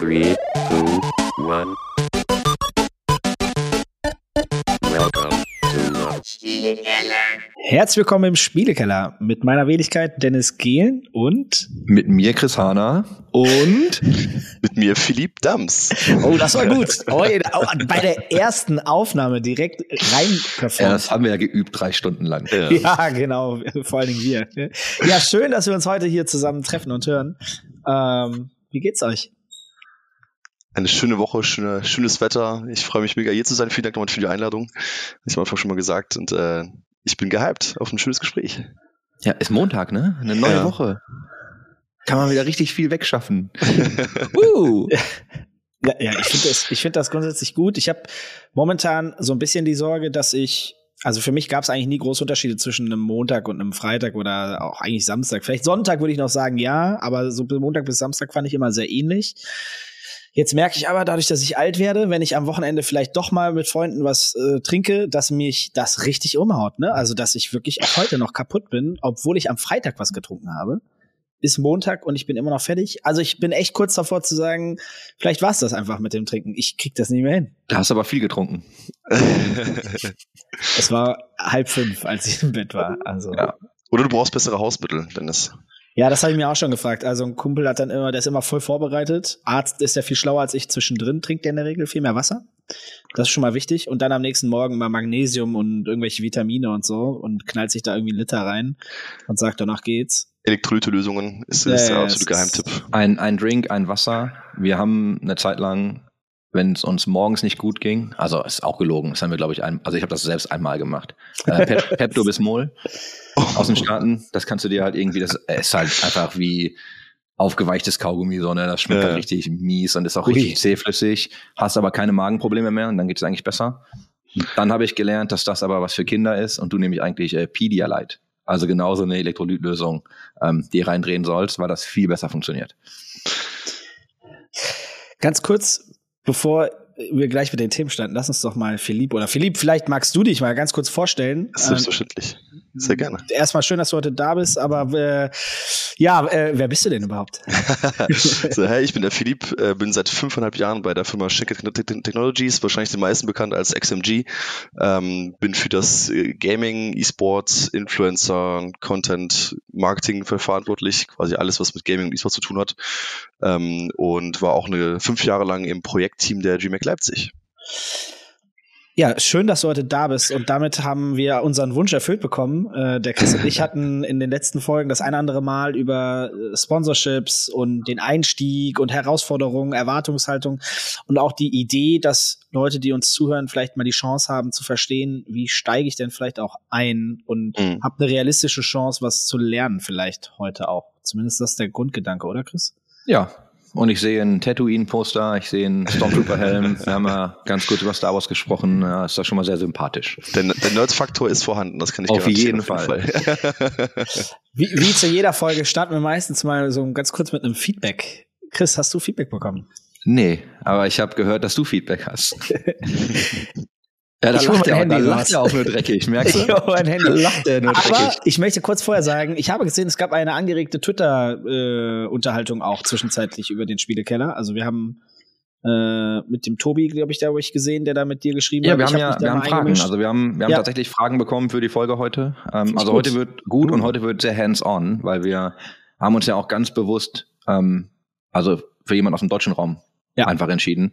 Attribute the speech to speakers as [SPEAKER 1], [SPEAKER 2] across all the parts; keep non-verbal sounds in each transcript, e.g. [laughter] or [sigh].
[SPEAKER 1] Three, two, one. Welcome to the
[SPEAKER 2] Herzlich willkommen im Spielekeller mit meiner Wenigkeit Dennis Gehlen und
[SPEAKER 3] Mit mir Chris Hahner und [laughs]
[SPEAKER 4] Mit mir Philipp Dams.
[SPEAKER 2] oh, das war gut. Oh, bei der ersten Aufnahme direkt rein
[SPEAKER 3] ja,
[SPEAKER 2] performt.
[SPEAKER 3] das haben wir ja geübt drei Stunden lang.
[SPEAKER 2] Ja, [laughs] genau, vor allen Dingen wir. Ja, schön, dass wir uns heute hier zusammen treffen und hören. Ähm, wie geht's euch?
[SPEAKER 4] Eine schöne Woche, schöne, schönes Wetter. Ich freue mich mega hier zu sein. Vielen Dank nochmal für die Einladung. Das habe ich am Anfang schon mal gesagt. Und äh, ich bin gehypt auf ein schönes Gespräch.
[SPEAKER 3] Ja, ist Montag, ne? Eine neue
[SPEAKER 4] Ja.
[SPEAKER 3] Woche. Kann man wieder richtig viel wegschaffen. [laughs] uh.
[SPEAKER 2] Ja, ja ich finde das, ich find das grundsätzlich gut. Ich habe momentan so ein bisschen die Sorge, dass ich, also für mich gab es eigentlich nie große Unterschiede zwischen einem Montag und einem Freitag oder auch eigentlich Samstag. Vielleicht Sonntag würde ich noch sagen, ja, aber so Montag bis Samstag fand ich immer sehr ähnlich. Jetzt merke ich aber dadurch, dass ich alt werde, wenn ich am Wochenende vielleicht doch mal mit Freunden was äh, trinke, dass mich das richtig umhaut. Ne? Also, dass ich wirklich auch heute noch kaputt bin, obwohl ich am Freitag was getrunken habe. Ist Montag und ich bin immer noch fertig. Also ich bin echt kurz davor zu sagen, vielleicht war es das einfach mit dem Trinken. Ich krieg das nicht mehr hin.
[SPEAKER 3] Da hast du aber viel getrunken. [laughs]
[SPEAKER 2] Es war halb fünf, als ich im Bett war. Also
[SPEAKER 3] Ja.
[SPEAKER 4] Oder du brauchst bessere Hausmittel, Dennis.
[SPEAKER 2] Ja, das habe ich mir auch schon gefragt. Also ein Kumpel hat dann immer, der ist immer voll vorbereitet. Arzt ist ja viel schlauer als ich. Zwischendrin trinkt der in der Regel viel mehr Wasser. Das ist schon mal wichtig. Und dann am nächsten Morgen mal Magnesium und irgendwelche Vitamine und so und knallt sich da irgendwie einen Liter rein und sagt, danach geht's.
[SPEAKER 4] Elektrolytelösungen ist,
[SPEAKER 2] Ja,
[SPEAKER 4] ist der
[SPEAKER 2] ja,
[SPEAKER 4] absolute Geheimtipp.
[SPEAKER 3] Ein, ein Drink, ein Wasser. Wir haben eine Zeit lang, wenn es uns morgens nicht gut ging, also ist auch gelogen, das haben wir, glaube ich, ein, also ich habe das selbst einmal gemacht. Äh, Pep, [laughs] Pepto Bismol aus den Staaten, das kannst du dir halt irgendwie, das ist halt einfach wie aufgeweichtes Kaugummi, so, ne? Das schmeckt
[SPEAKER 4] Ja.
[SPEAKER 3] halt richtig mies und ist auch
[SPEAKER 2] Ui.
[SPEAKER 3] richtig zähflüssig, hast aber keine Magenprobleme mehr und dann geht es eigentlich besser. Dann habe ich gelernt, dass das aber was für Kinder ist und du nämlich eigentlich äh, Pedialyte, also genauso eine Elektrolytlösung, ähm, die reindrehen sollst, weil das viel besser funktioniert.
[SPEAKER 2] Ganz kurz, bevor wir gleich mit den Themen starten, lass uns doch mal Philipp oder Philipp, vielleicht magst du dich mal ganz kurz vorstellen. Ähm,
[SPEAKER 4] Selbstverständlich. Sehr gerne.
[SPEAKER 2] Erstmal schön, dass du heute da bist, aber äh, ja, äh, wer bist du denn überhaupt? [laughs]
[SPEAKER 4] so, hey, ich bin der Philipp, äh, bin seit fünfeinhalb Jahren bei der Firma Schenker Technologies, wahrscheinlich den meisten bekannt als XMG. Ähm, bin für das äh, Gaming, E-Sports, Influencer, Content, Marketing ver- verantwortlich, quasi alles, was mit Gaming und E-Sports zu tun hat. Ähm, und war auch eine fünf Jahre lang im Projektteam der GMAC Leipzig.
[SPEAKER 2] Ja, schön, dass du heute da bist und damit haben wir unseren Wunsch erfüllt bekommen. Äh, der Chris und ich [laughs] hatten in den letzten Folgen das ein andere Mal über äh, Sponsorships und den Einstieg und Herausforderungen, Erwartungshaltung und auch die Idee, dass Leute, die uns zuhören, vielleicht mal die Chance haben zu verstehen, wie steige ich denn vielleicht auch ein und
[SPEAKER 4] Mhm.
[SPEAKER 2] habe eine realistische Chance, was zu lernen vielleicht heute auch. Zumindest das ist der Grundgedanke, oder Chris?
[SPEAKER 3] Ja, und ich sehe ein Tatooine-Poster, ich sehe einen Stormtrooper-Helm. [laughs] Wir haben ja ganz kurz über Star Wars gesprochen. Ja, ist das schon mal sehr sympathisch.
[SPEAKER 4] Der, der Nerd-Faktor ist vorhanden, das kann ich
[SPEAKER 3] Auf
[SPEAKER 4] garantieren.
[SPEAKER 3] jeden
[SPEAKER 4] Fall.
[SPEAKER 2] Wie, wie [laughs] zu jeder Folge starten wir meistens mal so ganz kurz mit einem Feedback. Chris, hast du Feedback bekommen?
[SPEAKER 3] Nee, aber ich habe gehört, dass du Feedback hast. [laughs] Ja, da
[SPEAKER 2] Ich
[SPEAKER 3] lacht er
[SPEAKER 2] Handy
[SPEAKER 3] da lacht er auch nur dreckig, merkst [laughs] du?
[SPEAKER 2] Ich mein Handy.
[SPEAKER 3] Da lacht er nur
[SPEAKER 2] Aber
[SPEAKER 3] dreckig.
[SPEAKER 2] ich möchte kurz vorher sagen, ich habe gesehen, es gab eine angeregte Twitter-Unterhaltung auch zwischenzeitlich über den Spielekeller. Also wir haben äh, mit dem Tobi, glaube ich, da habe ich gesehen, der da mit dir geschrieben
[SPEAKER 3] Ja,
[SPEAKER 2] hat.
[SPEAKER 3] wir haben
[SPEAKER 2] hab
[SPEAKER 3] ja wir haben Fragen.
[SPEAKER 2] eingemischt.
[SPEAKER 3] Also wir haben, wir haben
[SPEAKER 2] Ja.
[SPEAKER 3] tatsächlich Fragen bekommen für die Folge heute. Ähm, also
[SPEAKER 2] gut.
[SPEAKER 3] heute wird gut und heute wird sehr hands-on, weil wir haben uns ja auch ganz bewusst, ähm, also für jemanden aus dem deutschen Raum
[SPEAKER 2] Ja.
[SPEAKER 3] einfach entschieden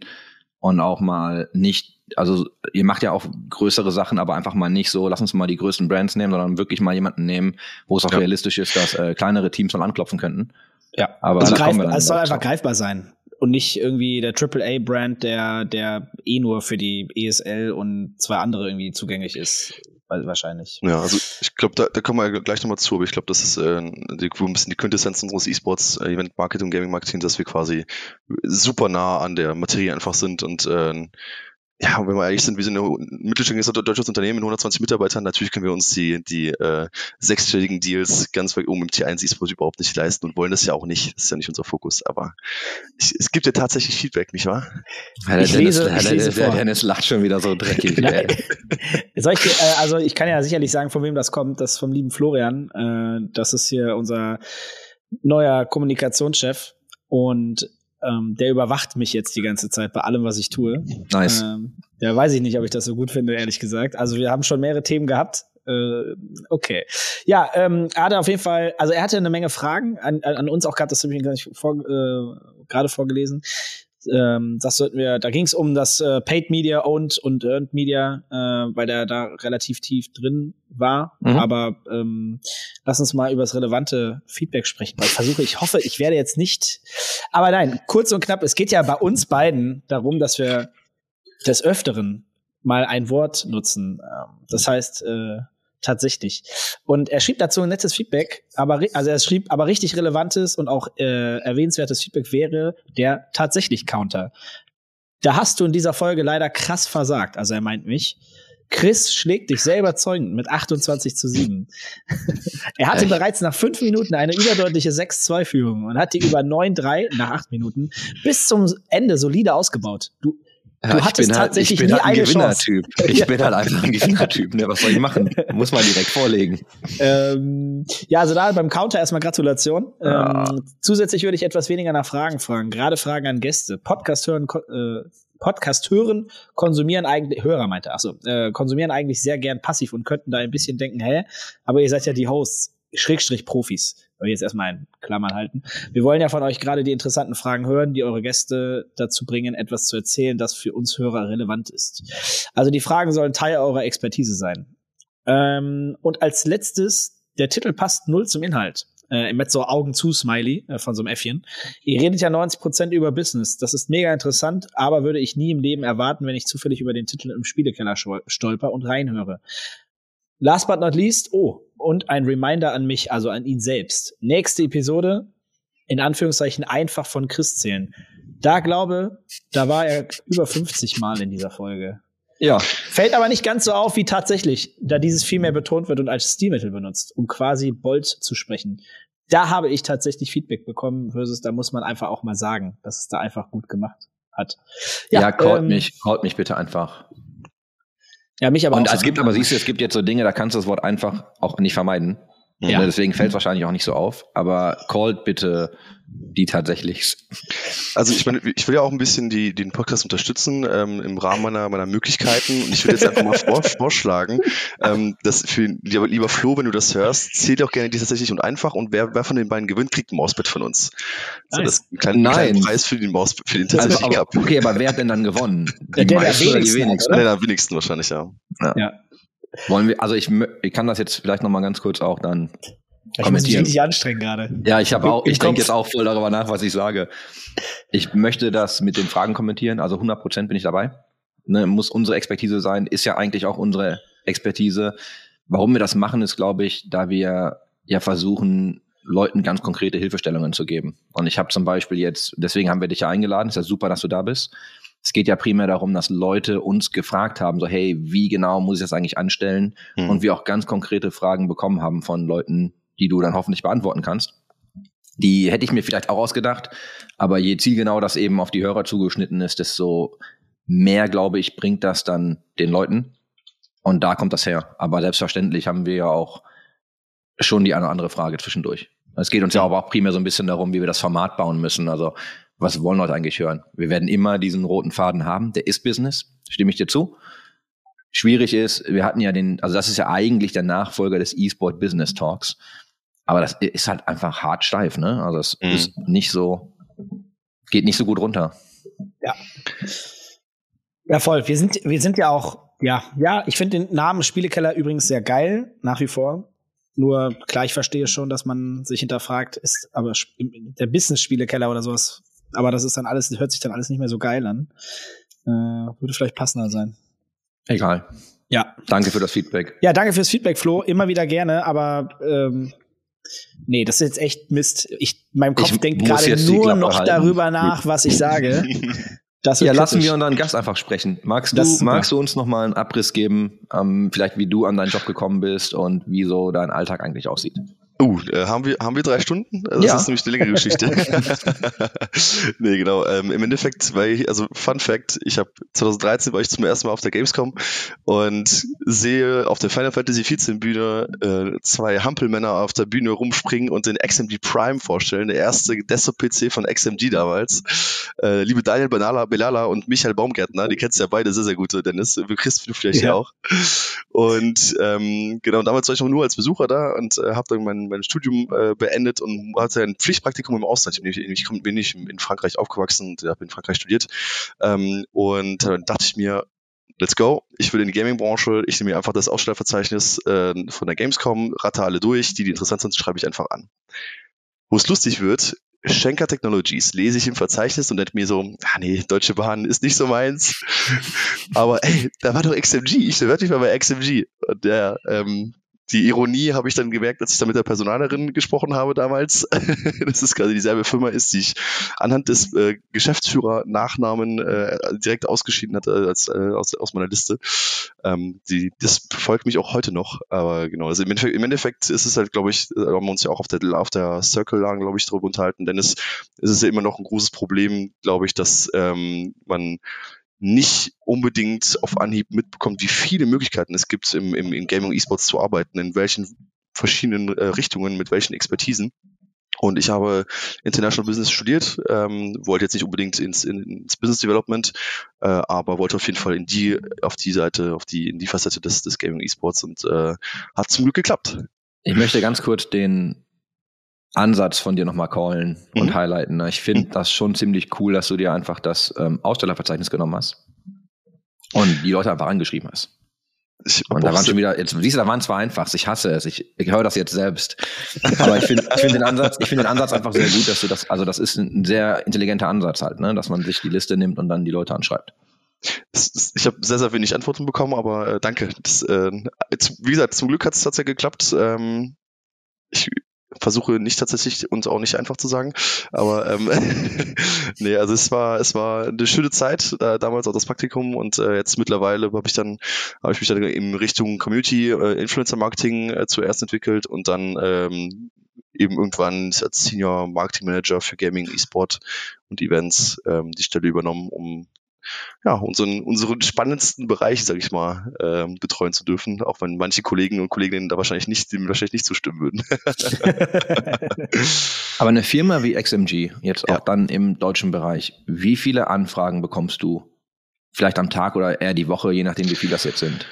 [SPEAKER 3] und auch mal nicht, also ihr macht ja auch größere Sachen, aber einfach mal nicht so, lass uns mal die größten Brands nehmen, sondern wirklich mal jemanden nehmen, wo es auch
[SPEAKER 4] Ja.
[SPEAKER 3] realistisch ist, dass äh, kleinere Teams mal anklopfen könnten.
[SPEAKER 2] Ja.
[SPEAKER 3] Aber
[SPEAKER 2] also
[SPEAKER 3] dann
[SPEAKER 2] es soll einfach greifbar sein. Und nicht irgendwie der AAA-Brand, der, der eh nur für die ESL und zwei andere irgendwie zugänglich ist. Wahrscheinlich.
[SPEAKER 4] Ja, also ich glaube, da, da kommen wir gleich nochmal zu, aber ich glaube, das ist äh, die, ein bisschen die Quintessenz unseres E-Sports, äh, Event Marketing Gaming Marketing, dass wir quasi super nah an der Materie einfach sind und äh, ja, wenn wir ehrlich sind, wir sind ein mittelständisches deutsches Unternehmen mit 120 Mitarbeitern. Natürlich können wir uns die, die äh, sechsstelligen Deals ganz weit oben im T1 E-Sport überhaupt nicht leisten und wollen das ja auch nicht. Das ist ja nicht unser Fokus. Aber ich, es gibt ja tatsächlich Feedback, nicht wahr?
[SPEAKER 3] Ja, der
[SPEAKER 2] Ich
[SPEAKER 3] Dennis,
[SPEAKER 2] lese-
[SPEAKER 3] der,
[SPEAKER 2] ich
[SPEAKER 3] der,
[SPEAKER 2] lese
[SPEAKER 3] der
[SPEAKER 2] vor.
[SPEAKER 3] Dennis lacht schon wieder so dreckig. [laughs]
[SPEAKER 2] Soll ich, äh, also ich kann ja sicherlich sagen, von wem das kommt. Das ist vom lieben Florian. Äh, das ist hier unser neuer Kommunikationschef. Und ähm, der überwacht mich jetzt die ganze Zeit bei allem, was ich tue.
[SPEAKER 3] Nice.
[SPEAKER 2] Ähm, ja, weiß ich nicht, ob ich das so gut finde, ehrlich gesagt. Also wir haben schon mehrere Themen gehabt. Äh, okay. Ja, ähm, er hatte auf jeden Fall, also er hatte eine Menge Fragen an, an uns auch gehabt, das habe ich gar nicht vor, äh, gerade vorgelesen. Ähm, das sollten wir, da ging es um das äh, Paid Media, Owned und Earned Media, äh, weil der da relativ tief drin war.
[SPEAKER 3] Mhm.
[SPEAKER 2] Aber ähm, lass uns mal über das relevante Feedback sprechen. Weil ich versuche, ich hoffe, ich werde jetzt nicht. Aber nein, kurz und knapp, es geht ja bei uns beiden darum, dass wir des Öfteren mal ein Wort nutzen. Ähm, Das heißt, äh, tatsächlich. Und er schrieb dazu ein nettes Feedback, aber also er schrieb aber richtig relevantes und auch äh, erwähnenswertes Feedback wäre der tatsächlich Counter. Da hast du in dieser Folge leider krass versagt. Also er meint mich. Chris schlägt dich sehr überzeugend mit 28 zu 7. [laughs] er hatte bereits nach fünf Minuten eine überdeutliche 6-2-Führung und hat die über 9-3 nach acht Minuten bis zum Ende solide ausgebaut. Du,
[SPEAKER 3] Ja,
[SPEAKER 2] du hattest
[SPEAKER 3] halt,
[SPEAKER 2] tatsächlich
[SPEAKER 3] ich bin
[SPEAKER 2] nie
[SPEAKER 3] halt ein
[SPEAKER 2] eine Chance.
[SPEAKER 3] Gewinnertyp. Ich bin halt einfach ein Gewinnertyp. Ne? Was soll ich machen? Muss man direkt vorlegen.
[SPEAKER 2] Ähm, ja, also da beim Counter erstmal Gratulation.
[SPEAKER 3] Ja.
[SPEAKER 2] Ähm, zusätzlich würde ich etwas weniger nach Fragen fragen, gerade Fragen an Gäste. Podcast hören, äh, Podcast hören, konsumieren eigentlich, Hörer meinte, achso, äh, konsumieren eigentlich sehr gern passiv und könnten da ein bisschen denken, hä, aber ihr seid ja die Hosts, Schrägstrich Profis. Ich jetzt erstmal in Klammern halten. Wir wollen ja von euch gerade die interessanten Fragen hören, die eure Gäste dazu bringen, etwas zu erzählen, das für uns Hörer relevant ist. Also die Fragen sollen Teil eurer Expertise sein. Ähm, und als letztes, der Titel passt null zum Inhalt. Äh, mit so Augen zu Smiley äh, von so einem Äffchen. Ihr redet ja 90% über Business. Das ist mega interessant, aber würde ich nie im Leben erwarten, wenn ich zufällig über den Titel im Spielekeller stolper und reinhöre. Last but not least, oh, und ein Reminder an mich, also an ihn selbst. Nächste Episode, in Anführungszeichen einfach von Chris zählen. Da glaube, da war er über 50 Mal in dieser Folge.
[SPEAKER 3] Ja,
[SPEAKER 2] Fällt aber nicht ganz so auf wie tatsächlich, da dieses viel mehr betont wird und als Stilmittel benutzt, um quasi Bold zu sprechen. Da habe ich tatsächlich Feedback bekommen, versus da muss man einfach auch mal sagen, dass es da einfach gut gemacht hat.
[SPEAKER 3] ja, callt
[SPEAKER 2] ähm,
[SPEAKER 3] mich, callt mich bitte einfach.
[SPEAKER 2] Ja, mich aber
[SPEAKER 3] Und es gibt aber, siehst du, es gibt jetzt so Dinge, da kannst du das Wort einfach auch nicht vermeiden.
[SPEAKER 2] Ja.
[SPEAKER 3] Ne, Deswegen fällt es wahrscheinlich auch nicht so auf. Aber callt bitte die tatsächlich.
[SPEAKER 4] Also ich meine, ich will ja auch ein bisschen die, den Podcast unterstützen ähm, im Rahmen meiner, meiner Möglichkeiten. Und ich würde jetzt einfach mal vor, [laughs] vorschlagen, ähm, dass für lieber, lieber Flo, wenn du das hörst, zählt auch gerne die tatsächlich und einfach. Und wer, wer von den beiden gewinnt, kriegt ein Mausbett von uns. So,
[SPEAKER 2] Nice.
[SPEAKER 4] das ist ein kleiner,
[SPEAKER 3] Nein.
[SPEAKER 4] kleiner Preis für den Maus, für den
[SPEAKER 3] Also,
[SPEAKER 4] tatsächlich
[SPEAKER 3] aber,
[SPEAKER 4] Cup.
[SPEAKER 3] okay, aber wer hat denn dann gewonnen? [laughs]
[SPEAKER 2] Der, der, der
[SPEAKER 3] meisten oder die
[SPEAKER 2] wenigsten, oder?
[SPEAKER 4] Nein, am wenigsten wahrscheinlich, ja.
[SPEAKER 2] Ja.
[SPEAKER 3] Wollen wir, also ich, ich kann das jetzt vielleicht noch mal ganz kurz auch dann
[SPEAKER 2] Ich muss mich
[SPEAKER 3] kommentieren.
[SPEAKER 2] richtig anstrengen gerade.
[SPEAKER 3] Ja, ich habe auch, ich denke jetzt auch voll darüber nach, was ich sage. Ich möchte das mit den Fragen kommentieren, also 100 Prozent bin ich dabei. Ne, muss unsere Expertise sein, ist ja eigentlich auch unsere Expertise. Warum wir das machen, ist, glaube ich, da wir ja versuchen, Leuten ganz konkrete Hilfestellungen zu geben. Und ich habe zum Beispiel jetzt, deswegen haben wir dich ja eingeladen, ist ja super, dass du da bist. Es geht ja primär darum, dass Leute uns gefragt haben, so hey, wie genau muss ich das eigentlich anstellen?
[SPEAKER 4] Hm.
[SPEAKER 3] und wir auch ganz konkrete Fragen bekommen haben von Leuten, die du dann hoffentlich beantworten kannst. Die hätte ich mir vielleicht auch ausgedacht, aber je zielgenau das eben auf die Hörer zugeschnitten ist, desto mehr, glaube ich, bringt das dann den Leuten. Und da kommt das her. Aber selbstverständlich haben wir ja auch schon die eine oder andere Frage zwischendurch. Es geht uns ja aber auch primär so ein bisschen darum, wie wir das Format bauen müssen. Also, was wollen Leute eigentlich hören? Wir werden immer diesen roten Faden haben. Der ist Business. Stimme ich dir zu? Schwierig ist, wir hatten ja den, also das ist ja eigentlich der Nachfolger des E-Sport Business Talks. Aber das ist halt einfach hart steif, ne? Also es
[SPEAKER 4] Mhm.
[SPEAKER 3] ist nicht so, geht nicht so gut runter.
[SPEAKER 2] Ja, voll. Wir sind, wir sind ja auch, ja, ja, ich finde den Namen Spielekeller übrigens sehr geil, nach wie vor. Nur klar, ich verstehe schon, dass man sich hinterfragt, ist aber der Business-Spielekeller oder sowas. Aber das ist dann alles, hört sich dann alles nicht mehr so geil an. Äh, würde vielleicht passender sein.
[SPEAKER 3] Egal.
[SPEAKER 2] Ja.
[SPEAKER 3] Danke für das Feedback.
[SPEAKER 2] Ja, danke fürs Feedback, Flo. Immer wieder gerne, aber ähm, nee, das ist jetzt echt Mist. Ich, mein Kopf
[SPEAKER 3] Ich
[SPEAKER 2] denkt gerade nur noch
[SPEAKER 3] halten.
[SPEAKER 2] darüber nach, was ich sage. [laughs] Das
[SPEAKER 3] Ja, lassen
[SPEAKER 2] kritisch.
[SPEAKER 3] wir unseren Gast einfach sprechen. Magst du,
[SPEAKER 2] Das
[SPEAKER 3] magst du uns noch mal einen Abriss geben, ähm, vielleicht wie du an deinen Job gekommen bist und wie so dein Alltag eigentlich aussieht?
[SPEAKER 4] Uh, haben wir haben wir drei Stunden? Also
[SPEAKER 3] Ja.
[SPEAKER 4] Das ist nämlich eine längere Geschichte. [laughs] [laughs] nee, genau. Ähm, Im Endeffekt, weil ich, also Fun Fact, ich habe 2013 war ich zum ersten Mal auf der Gamescom und sehe auf der Final Fantasy 14 Bühne äh, zwei Hampelmänner auf der Bühne rumspringen und den XMG Prime vorstellen, der erste Desktop-PC von XMG damals. Äh, liebe Daniel Benala, Belala und Michael Baumgärtner, die kennst du ja beide sehr, sehr gut, Dennis. Du kriegst du vielleicht ja
[SPEAKER 2] Ja.
[SPEAKER 4] auch. Und ähm, genau, damals war ich noch nur als Besucher da und äh, habe dann mein, mein Studium äh, beendet und hatte ein Pflichtpraktikum im Ausland. Ich bin, ich bin nicht in Frankreich aufgewachsen und habe in Frankreich studiert. Ähm, und dann dachte ich mir, let's go. Ich will in die Gaming-Branche. Ich nehme mir einfach das Ausstellerverzeichnis äh, von der Gamescom, ratte alle durch. Die, die interessant sind, schreibe ich einfach an. Wo es lustig wird, Schenker Technologies lese ich im Verzeichnis und denke mir so, ah nee, Deutsche Bahn ist nicht so meins. [laughs] Aber ey, da war doch XMG. Ich bewerbe mich mal bei XMG. Und der, ähm, die Ironie habe ich dann gemerkt, als ich da mit der Personalerin gesprochen habe damals, [laughs] dass es quasi dieselbe Firma ist, die ich anhand des äh, Geschäftsführer-Nachnamen äh, direkt ausgeschieden hatte als, äh, aus, aus meiner Liste. Ähm, die, das verfolgt mich auch heute noch, aber genau, also im Endeffekt, im Endeffekt ist es halt, glaube ich, äh, haben wir uns ja auch auf der, auf der Circle-Lagen, glaube ich, darüber unterhalten, denn es, es ist ja immer noch ein großes Problem, glaube ich, dass ähm, man nicht unbedingt auf Anhieb mitbekommt, wie viele Möglichkeiten es gibt, im, im, im Gaming und E-Sports zu arbeiten, in welchen verschiedenen äh, Richtungen, mit welchen Expertisen. Und ich habe International Business studiert, ähm, wollte jetzt nicht unbedingt ins, in, ins Business Development, äh, aber wollte auf jeden Fall in die, auf die Seite, auf die, in die Facette des, des Gaming E-Sports und äh, hat zum Glück geklappt.
[SPEAKER 3] Ich möchte ganz kurz den Ansatz von dir nochmal callen und
[SPEAKER 4] Mhm.
[SPEAKER 3] highlighten. ne? Ich finde das schon ziemlich cool, dass du dir einfach das ähm, Ausstellerverzeichnis genommen hast und die Leute einfach angeschrieben hast.
[SPEAKER 4] Ich,
[SPEAKER 3] Und da waren schon wieder, jetzt siehst du, da waren zwei einfachs. Ich hasse es. Ich, ich höre das jetzt selbst. [laughs] Aber ich finde ich finde den Ansatz, ich finde den Ansatz einfach sehr gut, dass du das, also das ist ein sehr intelligenter Ansatz halt, ne, dass man sich die Liste nimmt und dann die Leute anschreibt.
[SPEAKER 4] Ich habe sehr, sehr wenig Antworten bekommen, aber äh, danke. Das, äh, wie gesagt, zum Glück hat es tatsächlich geklappt. Ähm, ich versuche nicht tatsächlich und auch nicht einfach zu sagen, aber ähm, [laughs] nee, also es war es war eine schöne Zeit äh, damals auch das Praktikum und äh, jetzt mittlerweile habe ich dann habe ich mich dann in Richtung Community äh, Influencer Marketing äh, zuerst entwickelt und dann ähm, eben irgendwann als Senior Marketing Manager für Gaming, E-Sport und Events ähm, die Stelle übernommen, um ja, unseren, unseren spannendsten Bereich, sag ich mal, ähm, betreuen zu dürfen, auch wenn manche Kollegen und Kolleginnen da wahrscheinlich nicht, dem wahrscheinlich nicht zustimmen würden. [laughs]
[SPEAKER 3] Aber eine Firma wie XMG, jetzt
[SPEAKER 4] Ja.
[SPEAKER 3] auch dann im deutschen Bereich, wie viele Anfragen bekommst du? Vielleicht am Tag oder eher die Woche, je nachdem, wie viel das jetzt sind.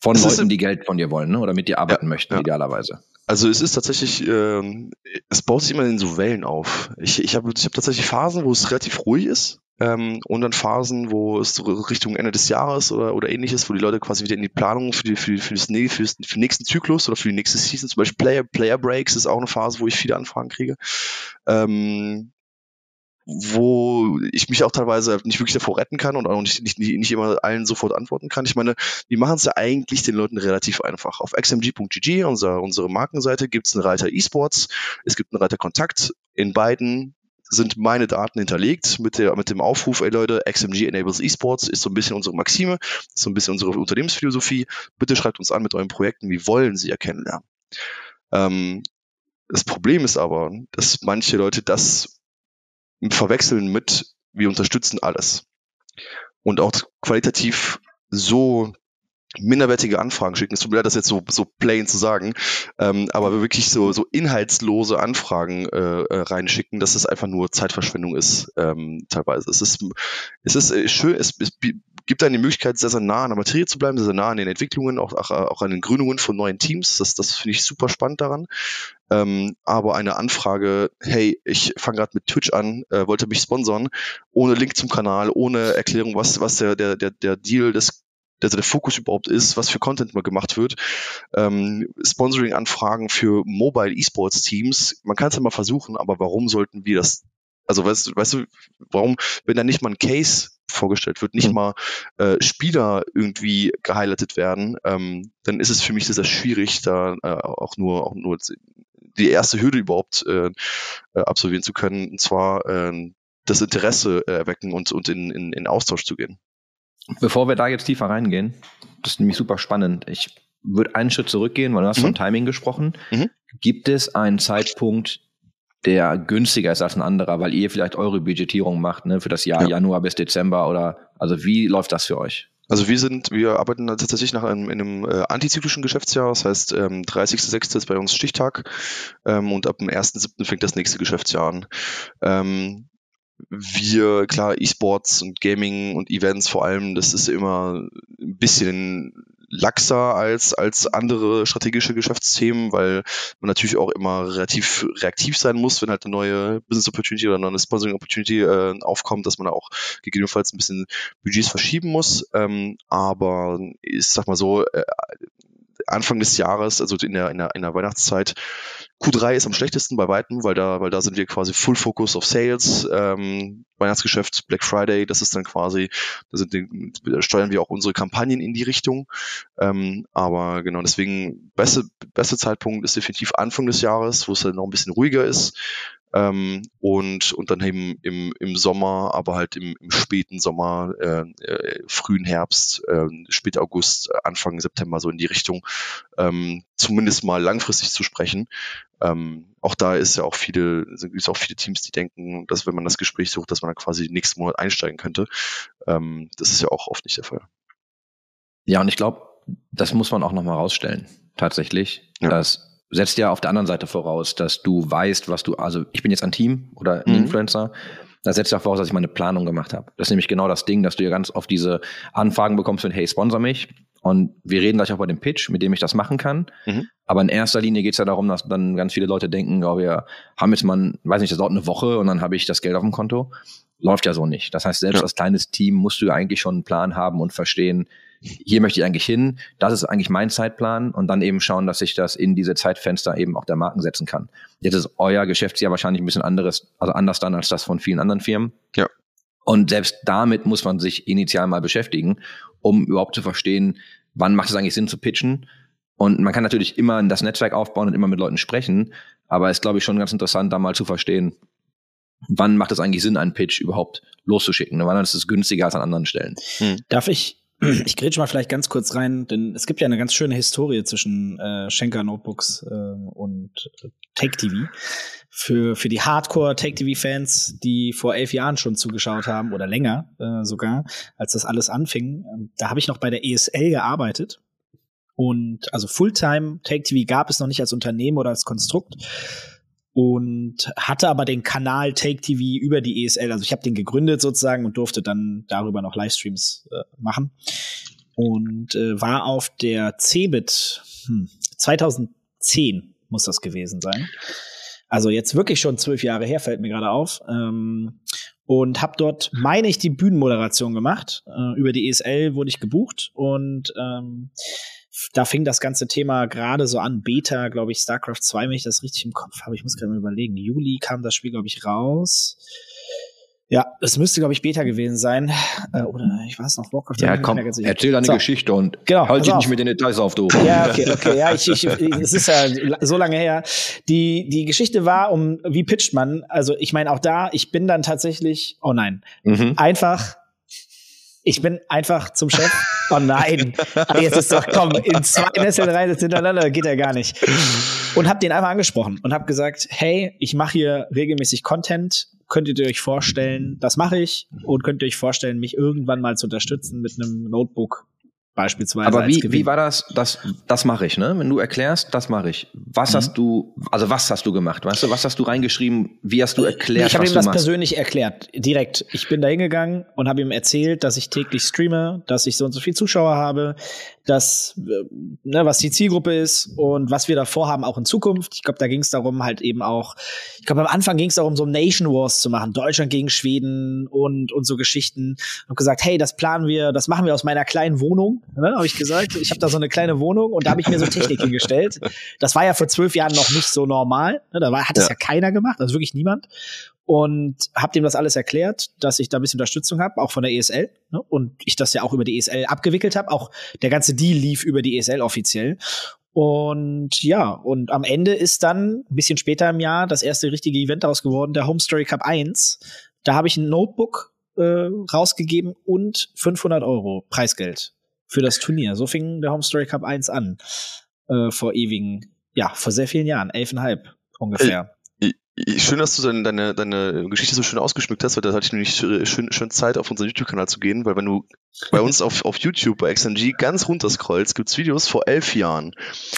[SPEAKER 3] Von
[SPEAKER 4] ist
[SPEAKER 3] Leuten, die Geld von dir wollen, ne? Oder mit dir arbeiten
[SPEAKER 4] Ja,
[SPEAKER 3] möchten,
[SPEAKER 4] ja.
[SPEAKER 3] idealerweise.
[SPEAKER 4] Also es ist tatsächlich, ähm, es baut sich immer in so Wellen auf. Ich, ich habe ich hab tatsächlich Phasen, wo es relativ ruhig ist. Ähm, und dann Phasen, wo es so Richtung Ende des Jahres oder, oder ähnliches, wo die Leute quasi wieder in die Planung für, die, für, für, das, für, das, für den nächsten Zyklus oder für die nächste Season, zum Beispiel Player, Player Breaks ist auch eine Phase, wo ich viele Anfragen kriege. Ähm, wo ich mich auch teilweise nicht wirklich davor retten kann und auch nicht, nicht, nicht immer allen sofort antworten kann. Ich meine, die machen es ja eigentlich den Leuten relativ einfach. Auf xmg.gg, unser, unsere Markenseite, gibt es einen Reiter E-Sports, es gibt einen Reiter Kontakt. In beiden sind meine Daten hinterlegt mit, der, mit dem Aufruf, ey Leute, XMG enables eSports ist so ein bisschen unsere Maxime, ist so ein bisschen unsere Unternehmensphilosophie. Bitte schreibt uns an mit euren Projekten, wie wollen Sie ja kennenlernen. Ähm, das Problem ist aber, dass manche Leute das verwechseln mit, wir unterstützen alles. Und auch qualitativ so minderwertige Anfragen schicken. Es tut mir leid, das jetzt so, so plain zu sagen, ähm, aber wirklich so, so inhaltslose Anfragen äh, äh, reinschicken, dass es einfach nur Zeitverschwendung ist, ähm, teilweise. Es ist, es ist äh, schön, es, es gibt einem die Möglichkeit, sehr, sehr nah an der Materie zu bleiben, sehr, sehr nah an den Entwicklungen, auch, auch, auch an den Gründungen von neuen Teams. Das, das finde ich super spannend daran. Ähm, aber eine Anfrage, hey, ich fange gerade mit Twitch an, äh, wollte mich sponsern, ohne Link zum Kanal, ohne Erklärung, was, was der, der, der Deal des also der Fokus überhaupt ist, was für Content mal gemacht wird. Ähm, Sponsoring-Anfragen für Mobile E-Sports-Teams, man kann es ja mal versuchen, aber warum sollten wir das, also weißt, du- weißt du, warum, wenn da nicht mal ein Case vorgestellt wird, nicht
[SPEAKER 3] Mhm.
[SPEAKER 4] mal äh, Spieler irgendwie gehighlightet werden, ähm, dann ist es für mich sehr, sehr schwierig, da äh, auch nur, auch nur die erste Hürde überhaupt äh, äh, absolvieren zu können, und zwar äh, das Interesse äh, erwecken und, und in, in, in Austausch zu gehen.
[SPEAKER 3] Bevor wir da jetzt tiefer reingehen, das ist nämlich super spannend. Ich würde einen Schritt zurückgehen, weil du hast
[SPEAKER 4] Mhm.
[SPEAKER 3] von Timing gesprochen.
[SPEAKER 4] Mhm.
[SPEAKER 3] Gibt es einen Zeitpunkt, der günstiger ist als ein anderer, weil ihr vielleicht eure Budgetierung macht, ne, für das Jahr
[SPEAKER 4] Ja.
[SPEAKER 3] Januar bis Dezember oder also wie läuft das für euch?
[SPEAKER 4] Also wir sind, wir arbeiten tatsächlich nach einem, in einem äh, antizyklischen Geschäftsjahr. Das heißt, ähm, 30.06. ist bei uns Stichtag ähm, und ab dem 1.07. fängt das nächste Geschäftsjahr an. Ähm, wir, klar, E-Sports und Gaming und Events vor allem, das ist immer ein bisschen laxer als, als andere strategische Geschäftsthemen, weil man natürlich auch immer relativ reaktiv sein muss, wenn halt eine neue Business Opportunity oder eine neue Sponsoring Opportunity äh, aufkommt, dass man da auch gegebenenfalls ein bisschen Budgets verschieben muss. Ähm, aber ich sag mal so, äh, Anfang des Jahres, also in der, in der, in der Weihnachtszeit, Q3 ist am schlechtesten bei Weitem, weil da, weil da sind wir quasi Full Focus auf Sales, ähm, Weihnachtsgeschäft, Black Friday, das ist dann quasi, da, sind da steuern wir auch unsere Kampagnen in die Richtung. Ähm, aber genau, deswegen beste, beste Zeitpunkt ist definitiv Anfang des Jahres, wo es dann noch ein bisschen ruhiger ist. Ähm, und, und dann eben im, im Sommer, aber halt im, im späten Sommer, äh, äh, frühen Herbst, äh, spät August, Anfang September so in die Richtung, ähm, zumindest mal langfristig zu sprechen. Ähm, auch da ist ja auch viele, sind es auch viele Teams, die denken, dass wenn man das Gespräch sucht, dass man dann quasi nächsten Monat einsteigen könnte. Ähm, das ist ja auch oft nicht der Fall.
[SPEAKER 3] Ja, und ich glaube, das muss man auch nochmal rausstellen. Tatsächlich.
[SPEAKER 4] Ja.
[SPEAKER 3] Das setzt ja auf der anderen Seite voraus, dass du weißt, was du, also ich bin jetzt ein Team oder ein
[SPEAKER 4] Mhm.
[SPEAKER 3] Influencer. Das setzt ja voraus, dass ich meine Planung gemacht habe. Das ist nämlich genau das Ding, dass du ja ganz oft diese Anfragen bekommst mit, hey, sponsor mich. Und wir reden gleich auch bei dem Pitch, mit dem ich das machen kann.
[SPEAKER 4] Mhm.
[SPEAKER 3] Aber in erster Linie geht es ja darum, dass dann ganz viele Leute denken, oh, wir haben jetzt mal, weiß nicht, das dauert eine Woche und dann habe ich das Geld auf dem Konto. Läuft ja so nicht. Das heißt, selbst
[SPEAKER 4] Ja.
[SPEAKER 3] als kleines Team musst du ja eigentlich schon einen Plan haben und verstehen, hier möchte ich eigentlich hin, das ist eigentlich mein Zeitplan und dann eben schauen, dass ich das in diese Zeitfenster eben auch der Marken setzen kann. Jetzt ist euer Geschäftsjahr wahrscheinlich ein bisschen anderes, also anders dann als das von vielen anderen Firmen.
[SPEAKER 4] Ja.
[SPEAKER 3] Und selbst damit muss man sich initial mal beschäftigen, um überhaupt zu verstehen, wann macht es eigentlich Sinn zu pitchen. Und man kann natürlich immer das Netzwerk aufbauen und immer mit Leuten sprechen, aber es ist, glaube ich, schon ganz interessant, da mal zu verstehen, wann macht es eigentlich Sinn, einen Pitch überhaupt loszuschicken? Wann ist es günstiger als an anderen Stellen?
[SPEAKER 2] Darf ich, ich grätsche mal vielleicht ganz kurz rein, denn es gibt ja eine ganz schöne Historie zwischen äh, Schenker Notebooks äh, und Take TV. Für, für die Hardcore Take TV-Fans, die vor elf Jahren schon zugeschaut haben oder länger äh, sogar, als das alles anfing, ähm, da habe ich noch bei der ESL gearbeitet. Und also Fulltime Take TV gab es noch nicht als Unternehmen oder als Konstrukt und hatte aber den Kanal Take TV über die ESL. Also ich habe den gegründet sozusagen und durfte dann darüber noch Livestreams äh, machen und äh, war auf der CeBIT hm, 2010 muss das gewesen sein. Also jetzt wirklich schon zwölf Jahre her, fällt mir gerade auf. Ähm, und habe dort, meine ich, die Bühnenmoderation gemacht. Äh, über die ESL wurde ich gebucht und ähm, da fing das ganze Thema gerade so an. Beta, glaube ich, StarCraft 2, wenn ich das richtig im Kopf habe. Ich muss gerade mal überlegen. Juli kam das Spiel, glaube ich, raus. Ja, es müsste, glaube ich, Beta gewesen sein. Äh, oder ich weiß noch, Warcraft.
[SPEAKER 3] Ja, komm, erzähl deine
[SPEAKER 2] So.
[SPEAKER 3] Geschichte und
[SPEAKER 2] Genau,
[SPEAKER 3] halt dich
[SPEAKER 2] auf.
[SPEAKER 3] nicht mit den Details auf, du.
[SPEAKER 2] Ja, okay, okay, ja, ich, ich, ich, es ist ja so lange her. Die, die Geschichte war um, wie pitcht man? Also, ich meine, auch da, ich bin dann tatsächlich, oh nein,
[SPEAKER 3] Mhm.
[SPEAKER 2] einfach, ich bin einfach zum Chef. [laughs] Oh nein, jetzt ist doch, komm, in zwei Nesseln rein jetzt hintereinander, geht ja gar nicht. Und hab den einfach angesprochen und hab gesagt, hey, ich mache hier regelmäßig Content. Könntet ihr euch vorstellen, das mache ich und könnt ihr euch vorstellen, mich irgendwann mal zu unterstützen mit einem Notebook beispielsweise.
[SPEAKER 3] Aber wie, wie war das? Das, das mache ich, ne? Wenn du erklärst, das mache ich. Was
[SPEAKER 2] Mhm.
[SPEAKER 3] hast du, also was hast du gemacht? Weißt du, was hast du reingeschrieben? Wie hast du erklärt,
[SPEAKER 2] ich habe ihm das
[SPEAKER 3] machst?
[SPEAKER 2] persönlich erklärt, direkt. Ich bin da hingegangen und habe ihm erzählt, dass ich täglich streame, dass ich so und so viel Zuschauer habe, dass äh, ne, was die Zielgruppe ist und was wir da vorhaben, auch in Zukunft. Ich glaube, da ging es darum, halt eben auch, ich glaube, am Anfang ging es darum, so Nation Wars zu machen, Deutschland gegen Schweden und und so Geschichten. Und gesagt, hey, das planen wir, das machen wir aus meiner kleinen Wohnung, ne, habe ich gesagt. Ich habe da so eine kleine Wohnung und da habe ich mir so Technik hingestellt. Das war ja vor zwölf Jahren noch nicht so normal. Ne, da war, hat das
[SPEAKER 4] Ja.
[SPEAKER 2] ja keiner gemacht, also wirklich niemand und habe dem das alles erklärt, dass ich da ein bisschen Unterstützung habe, auch von der ESL. Ne? Und ich das ja auch über die ESL abgewickelt habe. Auch der ganze Deal lief über die ESL offiziell. Und ja, und am Ende ist dann ein bisschen später im Jahr das erste richtige Event daraus geworden, der Home Story Cup 1. Da habe ich ein Notebook äh, rausgegeben und 500 Euro Preisgeld für das Turnier. So fing der Home Story Cup 1 an, äh, vor ewigen ja, vor sehr vielen Jahren, elfeinhalb ungefähr.
[SPEAKER 4] Schön, dass du deine, deine, deine Geschichte so schön ausgeschmückt hast, weil da hatte ich nämlich schön, schön Zeit, auf unseren YouTube-Kanal zu gehen, weil wenn du bei uns auf, auf YouTube bei XMG ganz runter scrollst, gibt's Videos vor elf Jahren.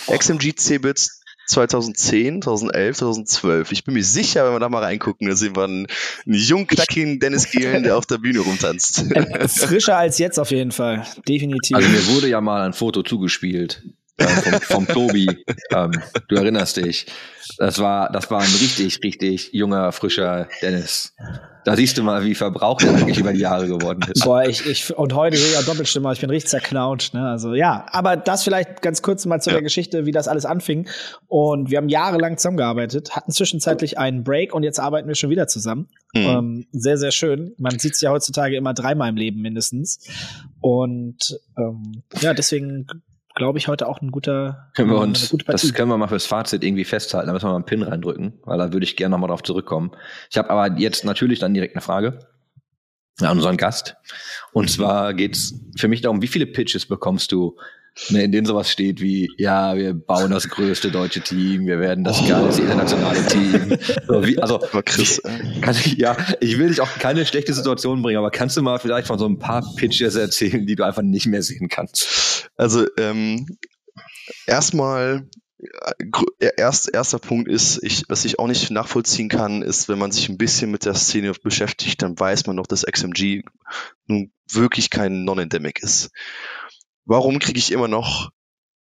[SPEAKER 4] XMG Cebit 2010, 2011, 2012. Ich bin mir sicher, wenn wir da mal reingucken, da sehen wir einen, einen jungen, knackigen Dennis Gielen, der auf der Bühne rumtanzt. [laughs]
[SPEAKER 2] Frischer als jetzt auf jeden Fall. Definitiv.
[SPEAKER 3] Also mir wurde ja mal ein Foto zugespielt äh, vom, vom Tobi. ähm, du erinnerst dich. Das war, das war ein richtig, richtig junger, frischer Dennis. Da siehst du mal, wie verbraucht er eigentlich über die Jahre geworden ist.
[SPEAKER 2] Boah, ich, ich, und heute sehe ich auch Doppelstimme, ich bin richtig zerknautscht, ne? Also, ja. Aber das vielleicht ganz kurz mal zu ja. der Geschichte, wie das alles anfing. Und wir haben jahrelang zusammengearbeitet, hatten zwischenzeitlich einen Break und jetzt arbeiten wir schon wieder zusammen. Mhm. Ähm, sehr, sehr schön. Man sieht es ja heutzutage immer dreimal im Leben mindestens. Und ähm, ja, deswegen glaube ich, heute auch ein guter.
[SPEAKER 3] Können wir uns, das können wir mal fürs Fazit irgendwie festhalten. Da müssen wir mal einen Pin reindrücken, weil da würde ich gerne nochmal drauf zurückkommen. Ich habe aber jetzt natürlich dann direkt eine Frage an unseren Gast. Und zwar geht's für mich darum, wie viele Pitches bekommst du ne, in denen sowas steht wie, ja, wir bauen das größte deutsche Team, wir werden das oh. geilste internationale Team. So, wie, also, [laughs] Chris, kann ich, ja, ich will dich auch keine schlechte Situation bringen, aber kannst du mal vielleicht von so ein paar Pitches erzählen, die du einfach nicht mehr sehen kannst?
[SPEAKER 4] Also, ähm, erstmal, äh, erst, erster Punkt ist, ich, was ich auch nicht nachvollziehen kann, ist, wenn man sich ein bisschen mit der Szene beschäftigt, dann weiß man doch, dass XMG nun wirklich kein Non-Endemic ist. Warum kriege ich immer noch